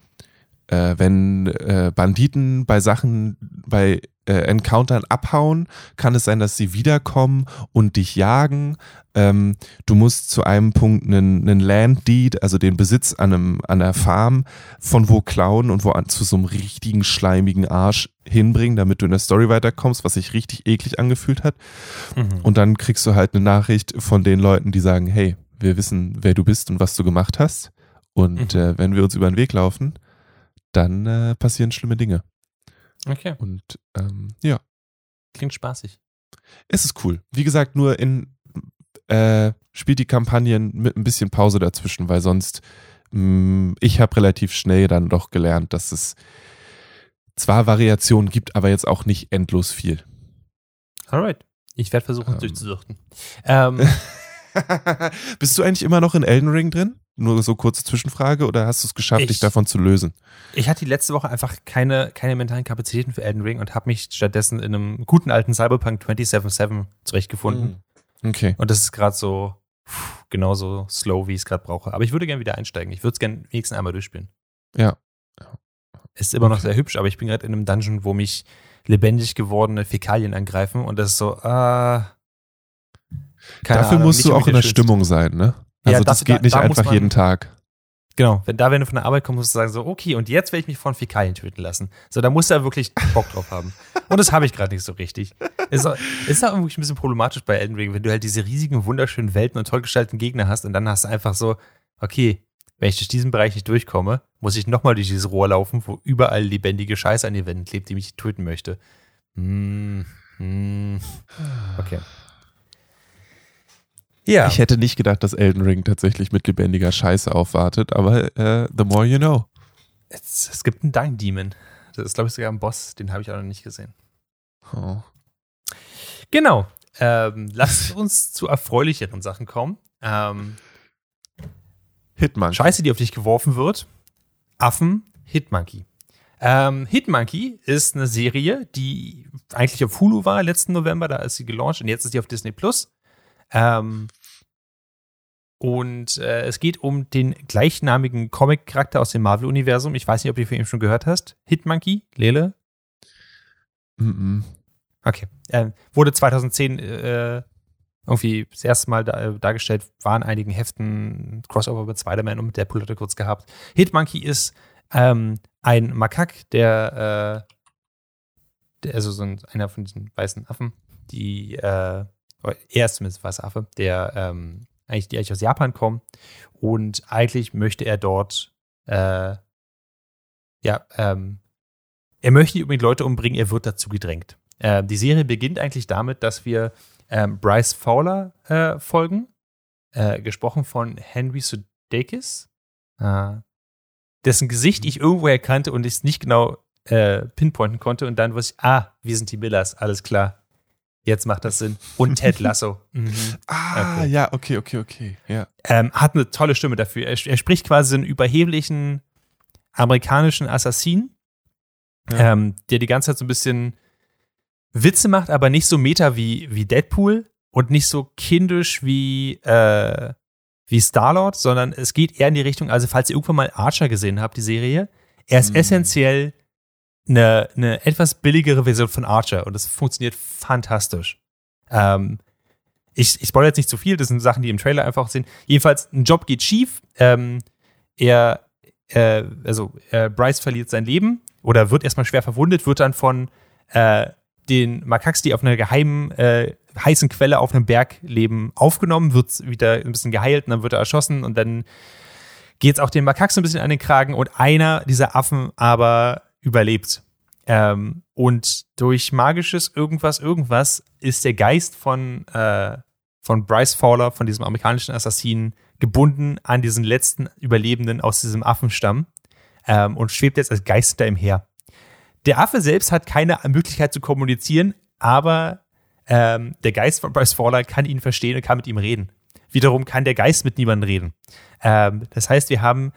äh, wenn äh, Banditen bei Sachen, bei äh, Encountern abhauen, kann es sein, dass sie wiederkommen und dich jagen. Ähm, du musst zu einem Punkt einen, einen Land Deed, also den Besitz an, einem, an einer Farm, von wo klauen und wo an, zu so einem richtigen schleimigen Arsch hinbringen, damit du in der Story weiterkommst, was sich richtig eklig angefühlt hat. Mhm. Und dann kriegst du halt eine Nachricht von den Leuten, die sagen, hey, wir wissen, wer du bist und was du gemacht hast. Und mhm. äh, wenn wir uns über den Weg laufen, dann äh, passieren schlimme Dinge. Okay. Und ähm, ja. Klingt spaßig. Es ist cool. Wie gesagt, nur in äh, spielt die Kampagnen mit ein bisschen Pause dazwischen, weil sonst mh, mm, ich habe relativ schnell dann doch gelernt, dass es zwar Variationen gibt, aber jetzt auch nicht endlos viel. Alright. Ich werde versuchen, ähm. durchzusuchten. Ähm. Bist du eigentlich immer noch in Elden Ring drin? Nur so kurze Zwischenfrage oder hast du es geschafft, Ich- dich davon zu lösen? Ich hatte die letzte Woche einfach keine, keine mentalen Kapazitäten für Elden Ring und habe mich stattdessen in einem guten alten Cyberpunk 2077 zurechtgefunden. Okay. Und das ist gerade so pff, genauso slow, wie ich es gerade brauche. Aber ich würde gerne wieder einsteigen. Ich würde es gerne wenigstens einmal durchspielen. Ja. Ist immer noch Okay. sehr hübsch, aber ich bin gerade in einem Dungeon, wo mich lebendig gewordene Fäkalien angreifen und das ist so, ah. keine Dafür Ahnung, musst du auch in der. Stimmung sein, ne? Ja, Also das dafür- geht nicht da- da muss einfach man- jeden Tag. Genau, wenn da, wenn du von der Arbeit kommst, musst du sagen so, okay, und jetzt werde ich mich von Fäkalien töten lassen. So, da musst du ja wirklich Bock drauf haben. Und das habe ich gerade nicht so richtig. Ist auch, ist auch irgendwie ein bisschen problematisch bei Elden Ring, wenn du halt diese riesigen, wunderschönen Welten und toll gestalteten Gegner hast und dann hast du einfach so, okay, wenn ich durch diesen Bereich nicht durchkomme, muss ich nochmal durch dieses Rohr laufen, wo überall lebendige Scheiße an den Wänden klebt, die mich töten möchte. Hm, hm. Okay. Ja. Ich hätte nicht gedacht, dass Elden Ring tatsächlich mit lebendiger Scheiße aufwartet, aber äh, the more you know. Es, es gibt einen Dung Demon. Das ist, glaube ich, sogar ein Boss, den habe ich auch noch nicht gesehen. Oh. Genau. Ähm, lasst uns zu erfreulicheren Sachen kommen. Ähm, Hitman. Scheiße, die auf dich geworfen wird. Affen, Hitmonkey. Ähm, Hitmonkey ist eine Serie, die eigentlich auf Hulu war letzten November, da ist sie gelauncht und jetzt ist sie auf Disney Plus. Ähm, und äh, es geht um den gleichnamigen Comic-Charakter aus dem Marvel-Universum. Ich weiß nicht, ob du von ihm schon gehört hast. Hitmonkey, Lele. Mm Okay. Ähm, wurde 2010 äh, irgendwie das erste Mal da, äh, dargestellt, war in einigen Heften Crossover mit Spider-Man und mit Deadpool hat er kurz gehabt. Hitmonkey ist ähm, ein Makak, der, äh, der also so ein, einer von diesen weißen Affen, die, äh, er ist zumindest ein weißer Affe, der ähm, eigentlich, die eigentlich aus Japan kommen. Und eigentlich möchte er dort, äh, ja, ähm, er möchte nicht unbedingt Leute umbringen, er wird dazu gedrängt. Äh, die Serie beginnt eigentlich damit, dass wir ähm, Bryce Fowler äh, folgen, äh, gesprochen von Henry Sudeikis, äh, dessen Gesicht ich irgendwo erkannte und ich es nicht genau äh, pinpointen konnte. Und dann wusste ich, ah, wir sind die Millers, alles klar. Jetzt macht das Sinn. Und Ted Lasso. mhm. Ah, Okay. ja, okay, okay, okay. Ja. ähm, hat eine tolle Stimme dafür. Er, er spricht quasi einen überheblichen amerikanischen Assassin, Ja. ähm, der die ganze Zeit so ein bisschen Witze macht, aber nicht so meta wie, wie Deadpool und nicht so kindisch wie, äh, wie Star-Lord, sondern es geht eher in die Richtung, also falls ihr irgendwann mal Archer gesehen habt, die Serie, er ist Mhm. essentiell eine, eine etwas billigere Version von Archer und das funktioniert fantastisch. Ähm, ich, ich spoilere jetzt nicht zu viel, das sind Sachen, die im Trailer einfach sind. Jedenfalls, ein Job geht schief. Ähm, er, äh, also äh, Bryce verliert sein Leben oder wird erstmal schwer verwundet, wird dann von äh, den Makaks, die auf einer geheimen, äh, heißen Quelle auf einem Berg leben, aufgenommen, wird wieder ein bisschen geheilt und dann wird er erschossen und dann geht es auch den Makaks ein bisschen an den Kragen und einer dieser Affen aber überlebt. Ähm, und durch magisches irgendwas, irgendwas ist der Geist von, äh, von Bryce Fowler, von diesem amerikanischen Assassinen, gebunden an diesen letzten Überlebenden aus diesem Affenstamm ähm, und schwebt jetzt als Geist hinter ihm her. Der Affe selbst hat keine Möglichkeit zu kommunizieren, aber ähm, der Geist von Bryce Fowler kann ihn verstehen und kann mit ihm reden. Wiederum kann der Geist mit niemandem reden. Ähm, das heißt, wir haben,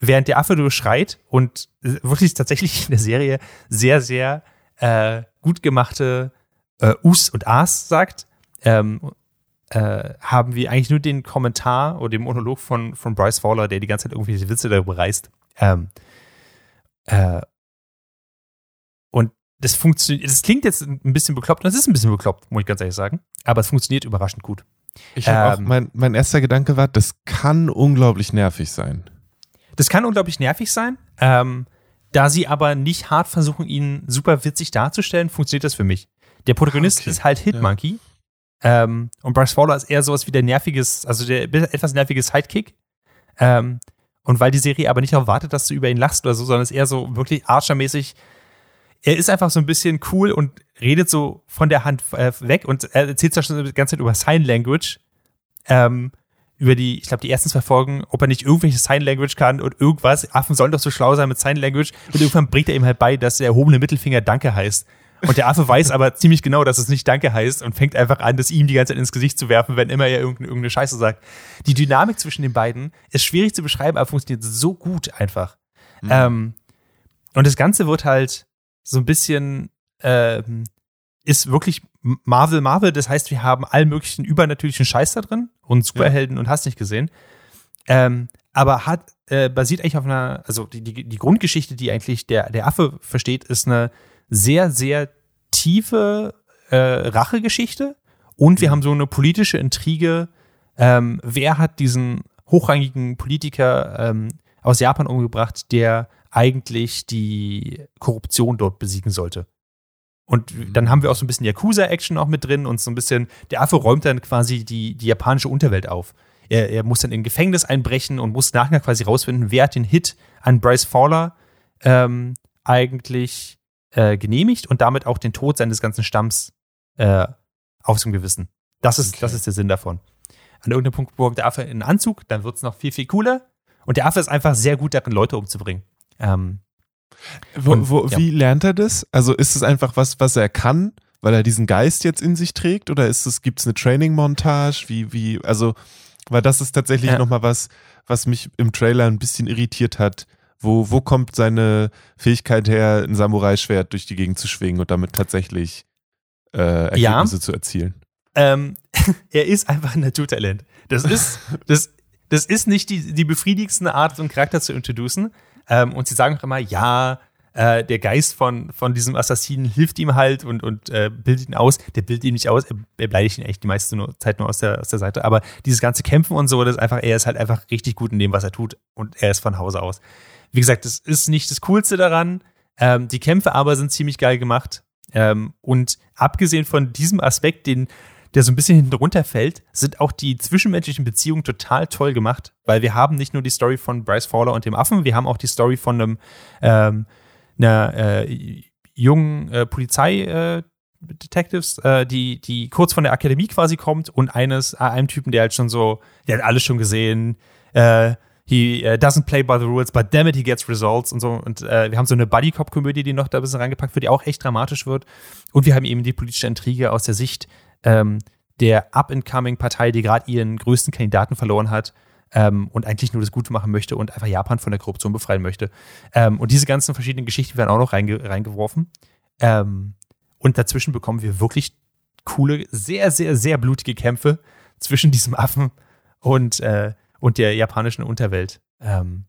während der Affe nur schreit und wirklich tatsächlich in der Serie sehr, sehr äh, gut gemachte äh, Us und As sagt, ähm, äh, haben wir eigentlich nur den Kommentar oder den Monolog von, von Bryce Fowler, der die ganze Zeit irgendwelche Witze darüber reißt. Ähm, äh, und das funktioniert, das klingt jetzt ein bisschen bekloppt, und es ist ein bisschen bekloppt, muss ich ganz ehrlich sagen, aber es funktioniert überraschend gut. Ich habe auch, Ähm. mein, mein erster Gedanke war, das kann unglaublich nervig sein. Das kann unglaublich nervig sein. Ähm, da sie aber nicht hart versuchen, ihn super witzig darzustellen, funktioniert das für mich. Der Protagonist Okay, ist halt Hitmonkey. Ähm, und Bryce Fowler ist eher sowas wie der nerviges, also der etwas nervige Sidekick. Ähm, und weil die Serie aber nicht darauf wartet, dass du über ihn lachst oder so, sondern ist eher so wirklich Archer-mäßig. Er ist einfach so ein bisschen cool und redet so von der Hand äh, weg und er erzählt zwar schon die ganze Zeit über Sign Language. Ähm, über die, ich glaube, die ersten zwei Folgen, ob er nicht irgendwelche Sign Language kann und irgendwas. Affen sollen doch so schlau sein mit Sign Language. Und irgendwann bringt er ihm halt bei, dass der erhobene Mittelfinger Danke heißt. Und der Affe weiß aber ziemlich genau, dass es nicht Danke heißt und fängt einfach an, das ihm die ganze Zeit ins Gesicht zu werfen, wenn immer er irgendeine, Scheiße sagt. Die Dynamik zwischen den beiden ist schwierig zu beschreiben, aber funktioniert so gut einfach. Mhm. Ähm, und das Ganze wird halt so ein bisschen, ähm, ist wirklich Marvel, Marvel. Das heißt, wir haben allen möglichen übernatürlichen Scheiß da drin und Superhelden ja. und hast nicht gesehen. Ähm, aber hat, äh, basiert eigentlich auf einer, also die, die, die Grundgeschichte, die eigentlich der, der Affe versteht, ist eine sehr, sehr tiefe äh, Rachegeschichte. Und wir mhm. haben so eine politische Intrige. Ähm, wer hat diesen hochrangigen Politiker ähm, aus Japan umgebracht, der eigentlich die Korruption dort besiegen sollte? Und dann haben wir auch so ein bisschen Yakuza-Action auch mit drin und so ein bisschen, der Affe räumt dann quasi die, die japanische Unterwelt auf. Er, er muss dann in ein Gefängnis einbrechen und muss nachher quasi rausfinden, wer hat den Hit an Bryce Fowler ähm, eigentlich äh, genehmigt und damit auch den Tod seines ganzen Stamms äh, auf zum Gewissen. Das ist, okay. das ist der Sinn davon. An irgendeinem Punkt bekommt der Affe einen Anzug, dann wird es noch viel, viel cooler. Und der Affe ist einfach sehr gut darin, Leute umzubringen. Ähm, wo, wo, ja. Wie lernt er das? Also ist es einfach was, was er kann, weil er diesen Geist jetzt in sich trägt? Oder ist es, gibt es eine Training-Montage? Wie, wie, also, weil das ist tatsächlich ja. nochmal was, was mich im Trailer ein bisschen irritiert hat. Wo, wo kommt seine Fähigkeit her, ein Samurai-Schwert durch die Gegend zu schwingen und damit tatsächlich äh, Ergebnisse ja. zu erzielen? Ähm, er ist einfach ein Naturtalent. Das ist, das, das ist nicht die, die befriedigendste Art, so einen Charakter zu introducen. Ähm, und sie sagen auch immer, ja, äh, der Geist von, von diesem Assassinen hilft ihm halt und, und äh, bildet ihn aus. Der bildet ihn nicht aus, er, er beleidigt ihn echt die meiste nur, Zeit nur aus der, aus der Seite. Aber dieses ganze Kämpfen und so, das ist einfach, er ist halt einfach richtig gut in dem, was er tut. Und er ist von Hause aus. Wie gesagt, das ist nicht das Coolste daran. Ähm, die Kämpfe aber sind ziemlich geil gemacht. Ähm, und abgesehen von diesem Aspekt, den der so ein bisschen hinten runterfällt, sind auch die zwischenmenschlichen Beziehungen total toll gemacht, weil wir haben nicht nur die Story von Bryce Fowler und dem Affen, wir haben auch die Story von einem ähm, einer äh, jungen äh, Polizei äh, äh, die, die kurz von der Akademie quasi kommt und eines, äh, einem Typen, der halt schon so, der hat alles schon gesehen, äh, he uh, doesn't play by the rules, but damn it, he gets results und so. Und äh, wir haben so eine Buddy-Cop-Komödie, die noch da ein bisschen reingepackt wird, die auch echt dramatisch wird. Und wir haben eben die politische Intrige aus der Sicht ähm, der up-and-coming-Partei, die gerade ihren größten Kandidaten verloren hat ähm, und eigentlich nur das Gute machen möchte und einfach Japan von der Korruption befreien möchte. Ähm, und diese ganzen verschiedenen Geschichten werden auch noch reinge reingeworfen. Ähm, und dazwischen bekommen wir wirklich coole, sehr, sehr, sehr blutige Kämpfe zwischen diesem Affen und, äh, und der japanischen Unterwelt. Ähm,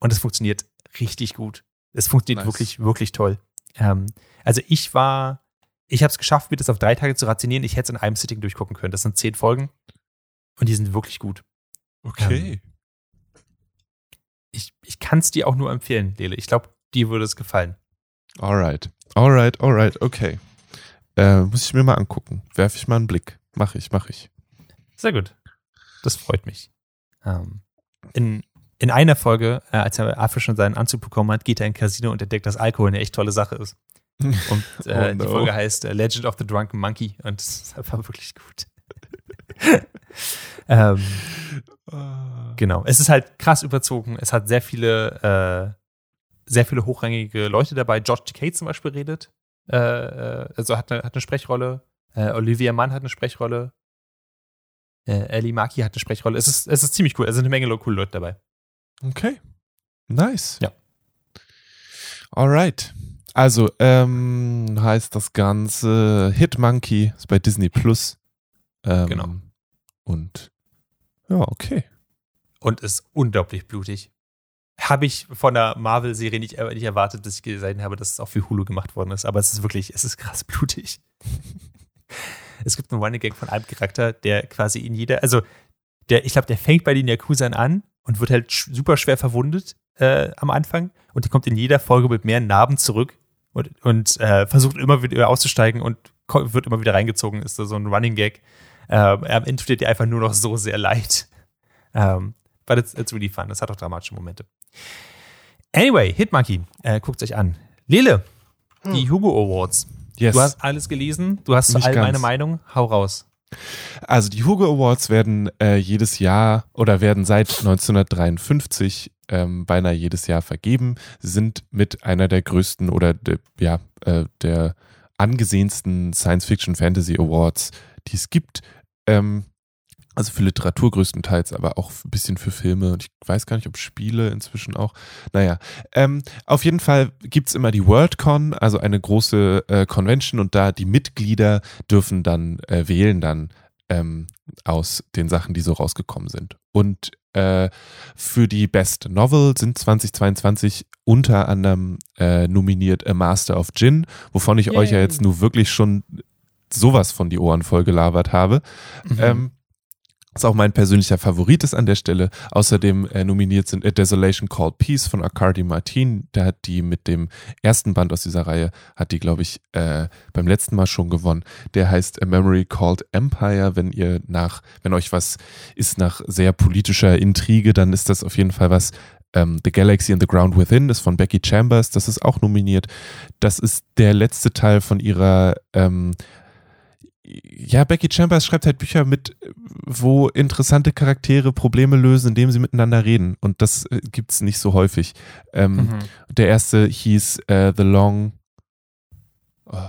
und es funktioniert richtig gut. Es funktioniert nice. wirklich, wirklich toll. Ähm, also ich war ich habe es geschafft, mir das auf drei Tage zu rationieren. Ich hätte es in einem Sitting durchgucken können. Das sind zehn Folgen und die sind wirklich gut. Okay. Ähm, ich ich kann es dir auch nur empfehlen, Lele. Ich glaube, dir würde es gefallen. Alright, alright, alright, okay. Äh, muss ich mir mal angucken. Werfe ich mal einen Blick. Mach ich, mach ich. Sehr gut. Das freut mich. Ähm, in, in einer Folge, äh, als er Affe schon seinen Anzug bekommen hat, geht er in ein Casino und entdeckt, dass Alkohol eine echt tolle Sache ist. Und äh, oh no. die Folge heißt äh, Legend of the Drunken Monkey und das war wirklich gut. ähm. Genau. Es ist halt krass überzogen. Es hat sehr viele, äh, sehr viele hochrangige Leute dabei. George Takei zum Beispiel redet. Äh, äh, also hat eine, hat eine Sprechrolle. Äh, Olivia Mann hat eine Sprechrolle. Ellie Maki hat eine Sprechrolle. Es ist, es ist ziemlich cool. Es sind eine Menge coole Leute dabei. Okay. Nice. Ja. Alright. Also, ähm, heißt das Ganze Hitmonkey, ist bei Disney Plus. Ähm, genau. Und ja, okay. Und ist unglaublich blutig. Habe ich von der Marvel-Serie nicht, nicht erwartet, dass ich gesehen habe, dass es auch für Hulu gemacht worden ist. Aber es ist wirklich, es ist krass blutig. es gibt einen Running Gag von einem Charakter, der quasi in jeder, also der, ich glaube, der fängt bei den Yakuza an und wird halt super schwer verwundet äh, am Anfang und die kommt in jeder Folge mit mehr Narben zurück und, und äh, versucht immer wieder auszusteigen und wird immer wieder reingezogen, ist so ein Running Gag. Ähm, am Ende tut dir einfach nur noch so sehr leid. Ähm, but it's, it's really fun. Das hat auch dramatische Momente. Anyway, Hitmonkey, äh, guckt euch an. Lele, hm. die Hugo Awards. Yes. Du hast alles gelesen, du hast zu allem eine Meinung. Hau raus. Also die Hugo Awards werden äh, jedes Jahr oder werden seit 1953 ähm, beinahe jedes Jahr vergeben. Sind mit einer der größten oder de, ja, äh, der angesehensten Science-Fiction-Fantasy Awards, die es gibt. Ähm, also für Literatur größtenteils, aber auch ein bisschen für Filme und ich weiß gar nicht, ob Spiele inzwischen auch. Naja, ähm, auf jeden Fall gibt es immer die Worldcon, also eine große äh, Convention und da die Mitglieder dürfen dann äh, wählen dann ähm, aus den Sachen, die so rausgekommen sind. Und äh, für die Best Novel sind 2022 unter anderem äh, nominiert A Master of Gin, wovon ich Yay. euch ja jetzt nur wirklich schon sowas von die Ohren voll gelabert habe. Mhm. Ähm, was auch mein persönlicher Favorit ist an der Stelle. Außerdem äh, nominiert sind A Desolation Called Peace von Arcadi Martin. Der hat die mit dem ersten Band aus dieser Reihe, hat die, glaube ich, äh, beim letzten Mal schon gewonnen. Der heißt A Memory Called Empire. Wenn ihr nach, wenn euch was ist nach sehr politischer Intrige, dann ist das auf jeden Fall was. Ähm, the Galaxy and the Ground Within ist von Becky Chambers. Das ist auch nominiert. Das ist der letzte Teil von ihrer ähm, ja, Becky Chambers schreibt halt Bücher mit, wo interessante Charaktere Probleme lösen, indem sie miteinander reden. Und das äh, gibt es nicht so häufig. Ähm, mhm. Der erste hieß äh, The Long. Oh,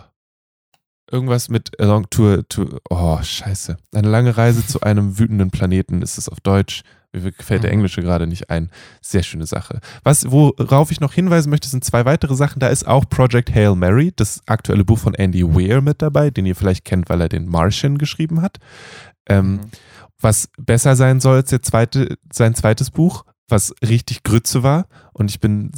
irgendwas mit A Long Tour to. Oh, scheiße. Eine lange Reise zu einem wütenden Planeten ist es auf Deutsch. Mir fällt der mhm. Englische gerade nicht ein. Sehr schöne Sache. Was, worauf ich noch hinweisen möchte, sind zwei weitere Sachen. Da ist auch Project Hail Mary, das aktuelle Buch von Andy Weir mit dabei, den ihr vielleicht kennt, weil er den Martian geschrieben hat. Ähm, mhm. Was besser sein soll als der zweite, sein zweites Buch, was richtig Grütze war. Und ich bin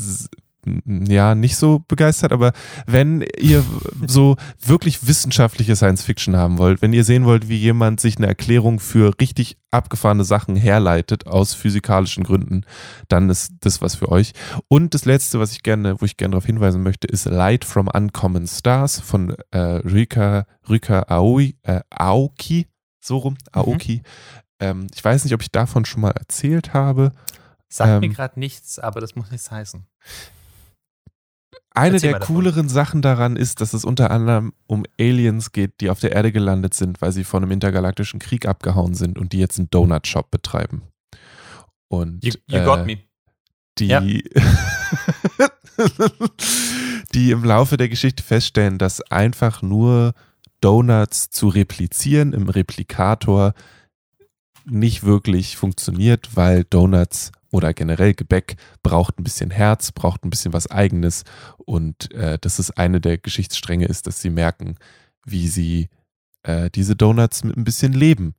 ja nicht so begeistert, aber wenn ihr so wirklich wissenschaftliche Science Fiction haben wollt, wenn ihr sehen wollt, wie jemand sich eine Erklärung für richtig abgefahrene Sachen herleitet aus physikalischen Gründen, dann ist das was für euch. Und das letzte, was ich gerne, wo ich gerne darauf hinweisen möchte, ist Light from Uncommon Stars von äh, Rika, Rika Aoi, äh, Aoki, so rum, mhm. Aoki. Mhm. Ähm, ich weiß nicht, ob ich davon schon mal erzählt habe. Sagt ähm, mir gerade nichts, aber das muss nichts heißen. Eine der cooleren Sachen daran ist, dass es unter anderem um Aliens geht, die auf der Erde gelandet sind, weil sie von einem intergalaktischen Krieg abgehauen sind und die jetzt einen Donut-Shop betreiben. Und you, you äh, got me. Die, ja. die im Laufe der Geschichte feststellen, dass einfach nur Donuts zu replizieren im Replikator nicht wirklich funktioniert, weil Donuts oder generell Gebäck braucht ein bisschen Herz, braucht ein bisschen was Eigenes und äh, dass es eine der Geschichtsstränge ist, dass sie merken, wie sie äh, diese Donuts mit ein bisschen Leben,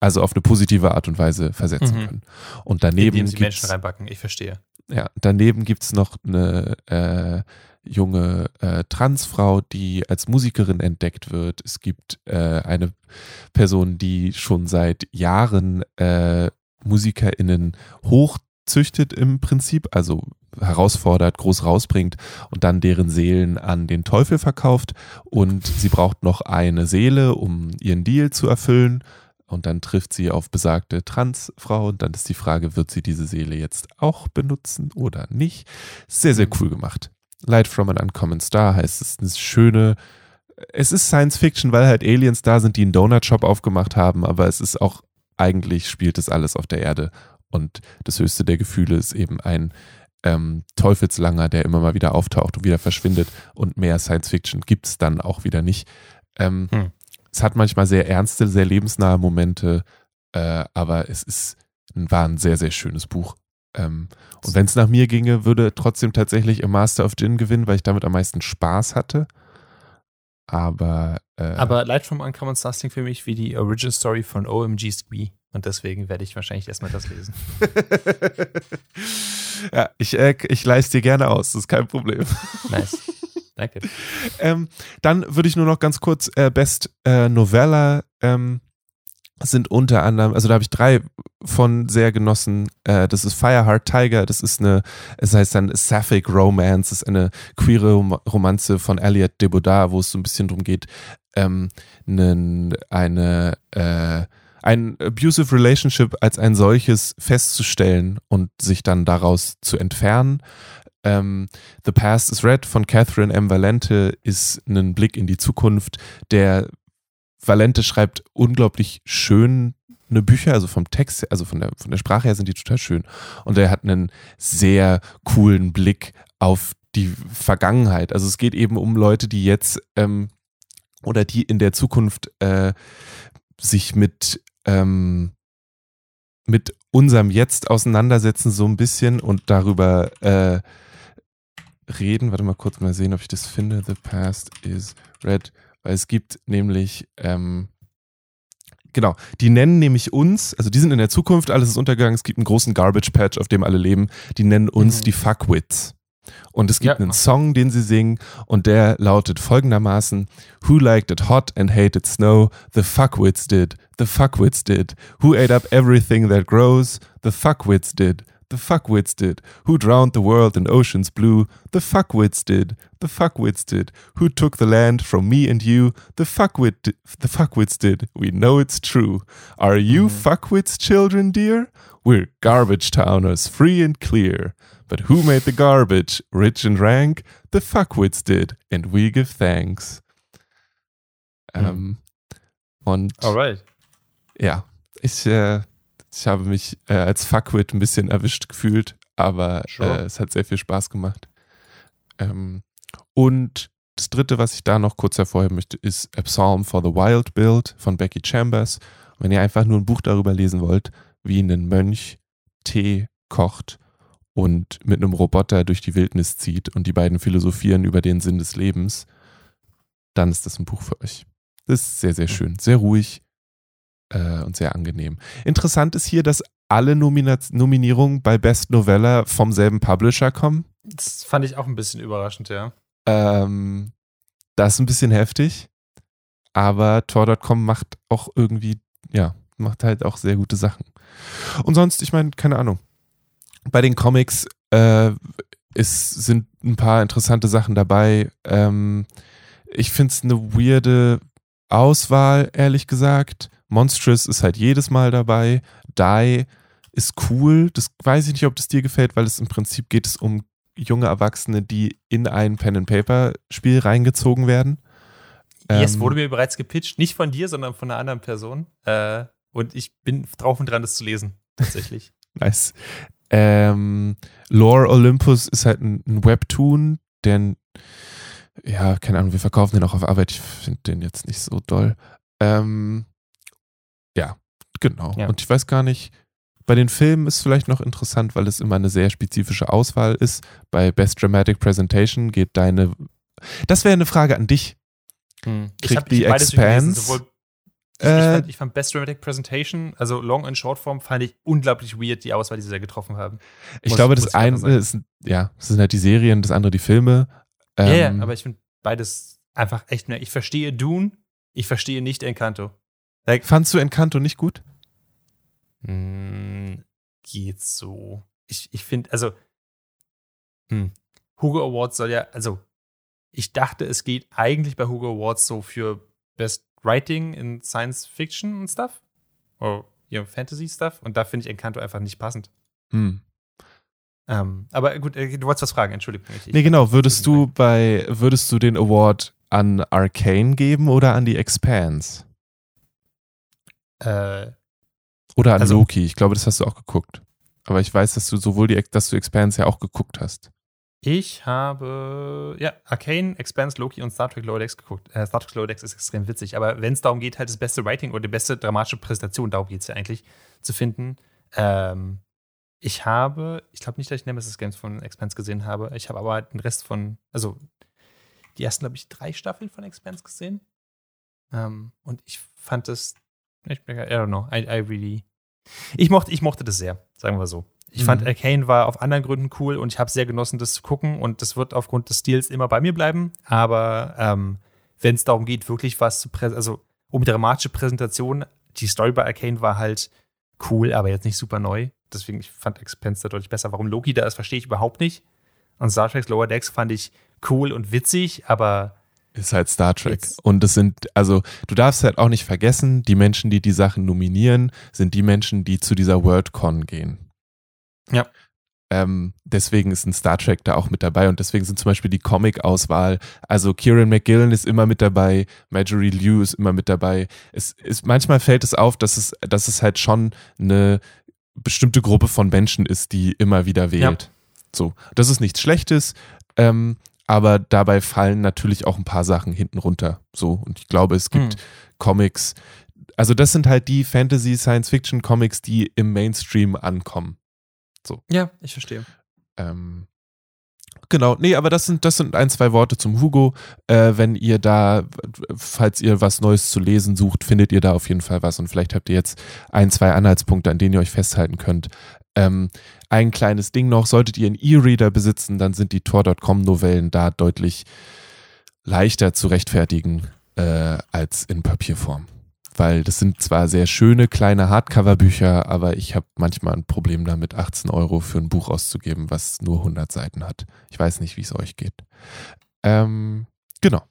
also auf eine positive Art und Weise versetzen mhm. können. Und daneben Indem sie Menschen reinbacken, ich verstehe. Ja, daneben gibt es noch eine äh, junge äh, Transfrau, die als Musikerin entdeckt wird. Es gibt äh, eine Person, die schon seit Jahren äh, MusikerInnen hoch züchtet im Prinzip, also herausfordert, groß rausbringt und dann deren Seelen an den Teufel verkauft. Und sie braucht noch eine Seele, um ihren Deal zu erfüllen. Und dann trifft sie auf besagte Transfrau. Und dann ist die Frage, wird sie diese Seele jetzt auch benutzen oder nicht? Sehr, sehr cool gemacht. Light from an Uncommon Star heißt es, eine schöne, es ist Science Fiction, weil halt Aliens da sind, die einen Donut-Shop aufgemacht haben, aber es ist auch eigentlich spielt es alles auf der Erde und das höchste der Gefühle ist eben ein ähm, Teufelslanger, der immer mal wieder auftaucht und wieder verschwindet. Und mehr Science Fiction gibt es dann auch wieder nicht. Ähm, hm. Es hat manchmal sehr ernste, sehr lebensnahe Momente, äh, aber es ist, war ein sehr, sehr schönes Buch. Ähm, und wenn es nach mir ginge, würde trotzdem tatsächlich A Master of Gin gewinnen, weil ich damit am meisten Spaß hatte. Aber. Äh, aber Light from Uncommon Stars für mich wie die Original Story von OMG Squee. Und deswegen werde ich wahrscheinlich erstmal das lesen. ja, ich, äh, ich leiste dir gerne aus, das ist kein Problem. Nice. Danke. ähm, dann würde ich nur noch ganz kurz äh, Best äh, Novella ähm, sind unter anderem, also da habe ich drei von sehr genossen. Äh, das ist Fireheart Tiger, das ist eine, es heißt dann Sapphic Romance, das ist eine queere Romanze von Elliot de Baudard, wo es so ein bisschen darum geht, ähm, eine, eine äh, ein abusive Relationship als ein solches festzustellen und sich dann daraus zu entfernen. Ähm, The Past is Red von Catherine M. Valente ist ein Blick in die Zukunft, der Valente schreibt unglaublich schön eine Bücher, also vom Text, also von der, von der Sprache her sind die total schön. Und er hat einen sehr coolen Blick auf die Vergangenheit. Also es geht eben um Leute, die jetzt ähm, oder die in der Zukunft äh, sich mit, ähm, mit unserem Jetzt auseinandersetzen, so ein bisschen und darüber äh, reden. Warte mal kurz mal sehen, ob ich das finde. The past is red. Weil es gibt nämlich, ähm, genau, die nennen nämlich uns, also die sind in der Zukunft, alles ist untergegangen, es gibt einen großen Garbage Patch, auf dem alle leben, die nennen uns Mhm. die Fuckwits. Und es gibt Ja. einen Song, den sie singen, und der lautet folgendermaßen: Who liked it hot and hated snow? The fuckwits did. The fuckwits did. Who ate up everything that grows? The fuckwits did. The fuckwits did. Who drowned the world in oceans blue? The fuckwits did. The fuckwits did. Who took the land from me and you? The fuckwit di- the fuckwits did. We know it's true. Are you mm-hmm. fuckwits children dear? We're garbage towners, free and clear. But who made the garbage rich and rank? The fuckwits did, and we give thanks. Ähm, und Alright. ja, ich, äh, ich habe mich äh, als Fuckwit ein bisschen erwischt gefühlt, aber Sure. äh, es hat sehr viel Spaß gemacht. Ähm, und das dritte, was ich da noch kurz hervorheben möchte, ist A Psalm for the Wild Build von Becky Chambers. Wenn ihr einfach nur ein Buch darüber lesen wollt, wie ein Mönch Tee kocht und mit einem Roboter durch die Wildnis zieht und die beiden philosophieren über den Sinn des Lebens, dann ist das ein Buch für euch. Das ist sehr, sehr schön, sehr ruhig äh, und sehr angenehm. Interessant ist hier, dass alle Nomina Nominierungen bei Best Novella vom selben Publisher kommen. Das fand ich auch ein bisschen überraschend, ja. Ähm, das ist ein bisschen heftig, aber Tor.com macht auch irgendwie, ja, macht halt auch sehr gute Sachen. Und sonst, ich meine, keine Ahnung. Bei den Comics äh, ist, sind ein paar interessante Sachen dabei. Ähm, ich finde es eine weirde Auswahl, ehrlich gesagt. Monstrous ist halt jedes Mal dabei. Die ist cool. Das weiß ich nicht, ob das dir gefällt, weil es im Prinzip geht es um junge Erwachsene, die in ein Pen-and-Paper-Spiel reingezogen werden. Yes, Ähm, wurde mir bereits gepitcht. Nicht von dir, sondern von einer anderen Person. Äh, und ich bin drauf und dran, das zu lesen. Tatsächlich. Nice. Ähm, Lore Olympus ist halt ein, ein Webtoon, denn, ja, keine Ahnung, wir verkaufen den auch auf Arbeit. Ich finde den jetzt nicht so doll. Ähm, ja, genau. Ja. Und ich weiß gar nicht, bei den Filmen ist vielleicht noch interessant, weil es immer eine sehr spezifische Auswahl ist. Bei Best Dramatic Presentation geht deine. Das wäre eine Frage an dich. Hm. Kriegt hab- die durchgelesen, Expanse, sowohl- Ich, Äh, ich, fand, ich fand Best Dramatic Presentation, also Long- und Shortform, fand ich unglaublich weird, die Auswahl, die sie da getroffen haben. Ich muss- glaube, das eine ist, ja, das sind halt die Serien, das andere die Filme. Ja, ja, Ähm, aber ich finde beides einfach echt mehr. Ich verstehe Dune, ich verstehe nicht Encanto. Like, Fandst du Encanto nicht gut? Hm, geht so. Ich, ich finde, also, hm, Hugo Awards soll ja, also, ich dachte, es geht eigentlich bei Hugo Awards so für Best Writing in Science Fiction und Stuff. Oder ja, Fantasy Stuff. Und da finde ich Encanto einfach nicht passend. Hm. Ähm, aber gut, äh, du wolltest was fragen, Entschuldigung. Ich, ich- Nee, genau. Würdest du bei, würdest du den Award an Arcane geben oder an die Expanse? Äh, Oder an Also- Loki? Ich glaube, das hast du auch geguckt. Aber ich weiß, dass du sowohl die, dass du Expanse ja auch geguckt hast. Ich habe, ja, Arcane, Expanse, Loki und Star Trek Decks geguckt. Äh, Star Trek Decks ist extrem witzig, aber wenn es darum geht, halt das beste Writing oder die beste dramatische Präsentation, darum geht es ja eigentlich, zu finden. Ähm, ich habe, ich glaube nicht, dass ich Nemesis Games von Expanse gesehen habe. Ich habe aber den Rest von, also die ersten, glaube ich, drei Staffeln von Expanse gesehen. Ähm, und ich fand das, ich, I don't know, I, I really, ich mochte, ich mochte das sehr, sagen wir so. Ich fand Mhm. Arcane war auf anderen Gründen cool und ich habe sehr genossen, das zu gucken und das wird aufgrund des Stils immer bei mir bleiben. Aber ähm, wenn es darum geht, wirklich was zu präsentieren, also um dramatische Präsentation, die Story bei Arcane war halt cool, aber jetzt nicht super neu. Deswegen, ich fand Expense da deutlich besser. Warum Loki da ist, verstehe ich überhaupt nicht. Und Star Trek's Lower Decks fand ich cool und witzig, aber Ist halt Star Trek. Jetzt- Und es sind, also du darfst halt auch nicht vergessen, die Menschen, die die Sachen nominieren, sind die Menschen, die zu dieser Worldcon gehen. Ja. ähm, deswegen ist ein Star Trek da auch mit dabei und deswegen sind zum Beispiel die Comic-Auswahl, also Kieran McGillen ist immer mit dabei, Marjorie Liu ist immer mit dabei. Es ist, manchmal fällt es auf, dass es, dass es halt schon eine bestimmte Gruppe von Menschen ist, die immer wieder wählt. Ja. So, das ist nichts Schlechtes, ähm, aber dabei fallen natürlich auch ein paar Sachen hinten runter. So, und ich glaube, es gibt hm. Comics, also das sind halt die Fantasy Science Fiction Comics, die im Mainstream ankommen. So. Ja, ich verstehe. Ähm, genau, nee, aber das sind, das sind ein, zwei Worte zum Hugo. Äh, wenn ihr da, falls ihr was Neues zu lesen sucht, findet ihr da auf jeden Fall was und vielleicht habt ihr jetzt ein, zwei Anhaltspunkte, an denen ihr euch festhalten könnt. Ähm, ein kleines Ding noch, solltet ihr einen E-Reader besitzen, dann sind die Tor.com-Novellen da deutlich leichter zu rechtfertigen äh, als in Papierform weil das sind zwar sehr schöne kleine Hardcover-Bücher, aber ich habe manchmal ein Problem damit, 18 Euro für ein Buch auszugeben, was nur 100 Seiten hat. Ich weiß nicht, wie es euch geht. Ähm, genau.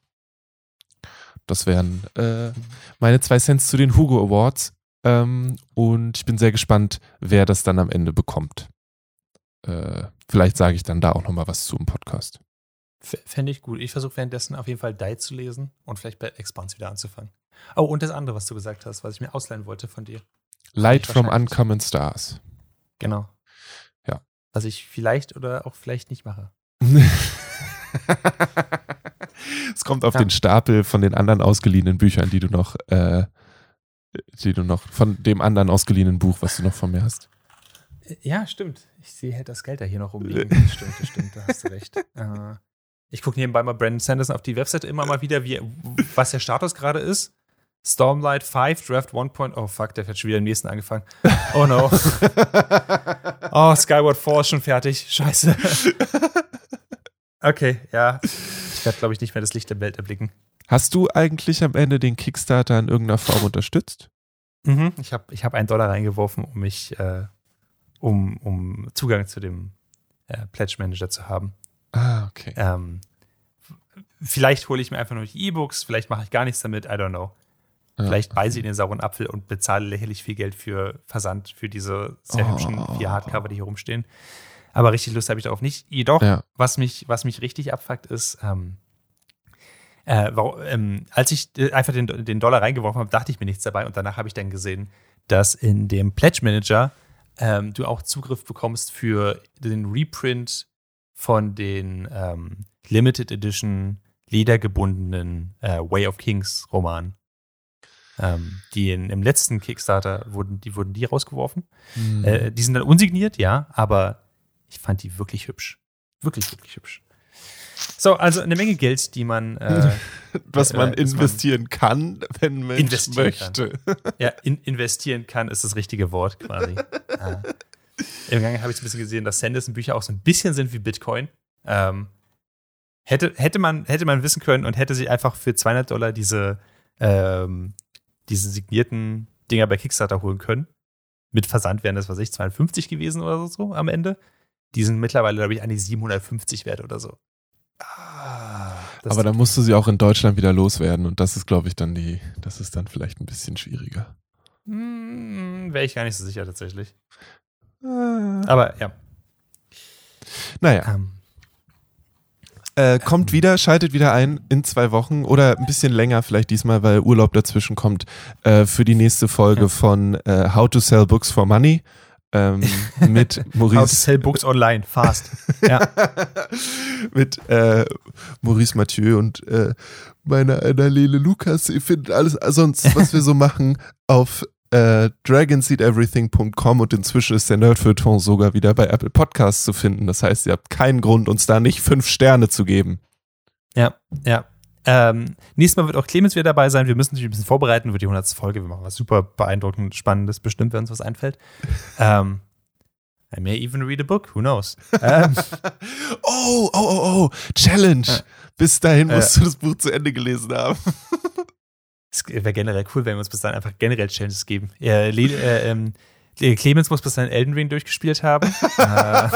Das wären äh, meine zwei Cents zu den Hugo Awards. Ähm, und ich bin sehr gespannt, wer das dann am Ende bekommt. Äh, vielleicht sage ich dann da auch nochmal was zu im Podcast. Fände ich gut. Ich versuche währenddessen auf jeden Fall Die zu lesen und vielleicht bei Expanse wieder anzufangen. Oh, und das andere, was du gesagt hast, was ich mir ausleihen wollte von dir. Light from Uncommon Stars. Genau. Ja. Was ich vielleicht oder auch vielleicht nicht mache. es kommt auf ja. den Stapel von den anderen ausgeliehenen Büchern, die du noch, äh, die du noch, von dem anderen ausgeliehenen Buch, was du noch von mir hast. Ja, stimmt. Ich sehe halt das Geld da hier noch rumliegen. Das stimmt, das stimmt, da hast du recht. Äh, ich gucke nebenbei mal Brandon Sanderson auf die Webseite immer mal wieder, wie, was der Status gerade ist. Stormlight 5, Draft 1. Oh fuck, der hat schon wieder im nächsten angefangen. Oh no. oh, Skyward 4 ist schon fertig. Scheiße. Okay, ja. Ich werde, glaube ich, nicht mehr das Licht der Welt erblicken. Hast du eigentlich am Ende den Kickstarter in irgendeiner Form unterstützt? Mhm, ich habe ich hab einen Dollar reingeworfen, um mich, äh, um, um Zugang zu dem äh, Pledge Manager zu haben. Ah, okay. Ähm, vielleicht hole ich mir einfach nur die E-Books, vielleicht mache ich gar nichts damit, I don't know. Vielleicht beiße ich den sauren Apfel und bezahle lächerlich viel Geld für Versand für diese sehr oh. hübschen vier Hardcover, die hier rumstehen. Aber richtig Lust habe ich darauf nicht. Jedoch, ja. was, mich, was mich richtig abfuckt, ist, ähm, äh, warum, ähm, als ich äh, einfach den, den Dollar reingeworfen habe, dachte ich mir nichts dabei und danach habe ich dann gesehen, dass in dem Pledge Manager ähm, du auch Zugriff bekommst für den Reprint von den ähm, Limited Edition ledergebundenen äh, Way of Kings Romanen. Ähm, die in, im letzten Kickstarter wurden, die wurden die rausgeworfen. Mhm. Äh, die sind dann unsigniert, ja, aber ich fand die wirklich hübsch. Wirklich, wirklich hübsch. So, also eine Menge Geld, die man. Äh, was man äh, investieren man kann, wenn man möchte. Kann. Ja, in, investieren kann ist das richtige Wort quasi. ah. Im Gang habe ich ein bisschen gesehen, dass Sanderson-Bücher auch so ein bisschen sind wie Bitcoin. Ähm, hätte, hätte, man, hätte man wissen können und hätte sich einfach für 200 Dollar diese ähm, diese signierten Dinger bei Kickstarter holen können. Mit Versand wären das, was ich, 52 gewesen oder so am Ende. Die sind mittlerweile, glaube ich, an die 750 wert oder so. Ah, Aber dann musst du sie auch in Deutschland wieder loswerden und das ist, glaube ich, dann die, das ist dann vielleicht ein bisschen schwieriger. Hm, Wäre ich gar nicht so sicher tatsächlich. Ah. Aber ja. Naja. Ähm, äh, kommt wieder, schaltet wieder ein in zwei Wochen oder ein bisschen länger vielleicht diesmal, weil Urlaub dazwischen kommt, äh, für die nächste Folge von äh, How to Sell Books for Money. Ähm, mit Maurice. How to sell books online, fast. ja. mit äh, Maurice Mathieu und äh, meiner Annalene Lukas. Ihr findet alles sonst, was wir so machen, auf äh, dragonseedeverything.com und inzwischen ist der Nerdfeuilleton sogar wieder bei Apple Podcasts zu finden. Das heißt, ihr habt keinen Grund, uns da nicht fünf Sterne zu geben. Ja, ja. Ähm, nächstes Mal wird auch Clemens wieder dabei sein. Wir müssen uns ein bisschen vorbereiten für die 100. Folge. Wir machen was super beeindruckend, spannendes, bestimmt, wenn uns was einfällt. ähm, I may even read a book, who knows? ähm, oh, oh, oh, oh, Challenge. Bis dahin musst äh, du das Buch zu Ende gelesen haben. Es wäre generell cool, wenn wir uns bis dann einfach generell Challenges geben. Äh, äh, ähm, Clemens muss bis dann Elden Ring durchgespielt haben. äh,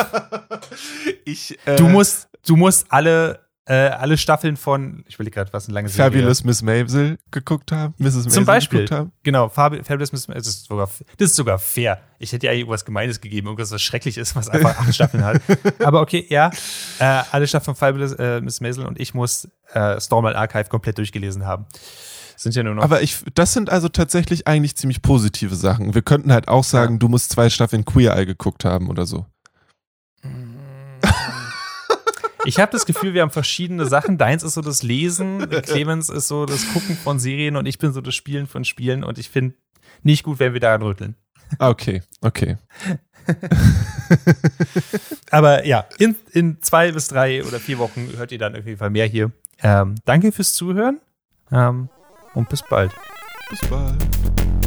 ich, du, musst, du musst alle äh, alle Staffeln von, ich will gerade, was eine lange Serie. Fabulous Miss Maisel geguckt haben, Mrs. Maisel Zum Beispiel. geguckt haben. Genau, Fab Fabulous Miss das ist, sogar, das ist sogar fair. Ich hätte ja irgendwas Gemeines gegeben, irgendwas, was schrecklich ist, was einfach acht Staffeln hat. Aber okay, ja, äh, alle Staffeln von Fabulous äh, Miss Maisel und ich muss äh, Stormlight Archive komplett durchgelesen haben. Sind ja nur noch. Aber ich, das sind also tatsächlich eigentlich ziemlich positive Sachen. Wir könnten halt auch sagen, du musst zwei Staffeln Queer Eye geguckt haben oder so. Ich habe das Gefühl, wir haben verschiedene Sachen. Deins ist so das Lesen, Clemens ist so das Gucken von Serien und ich bin so das Spielen von Spielen und ich finde nicht gut, wenn wir daran rütteln. Okay, okay. Aber ja, in, in zwei bis drei oder vier Wochen hört ihr dann auf jeden Fall mehr hier. Ähm, danke fürs Zuhören ähm, und bis bald. Bis bald.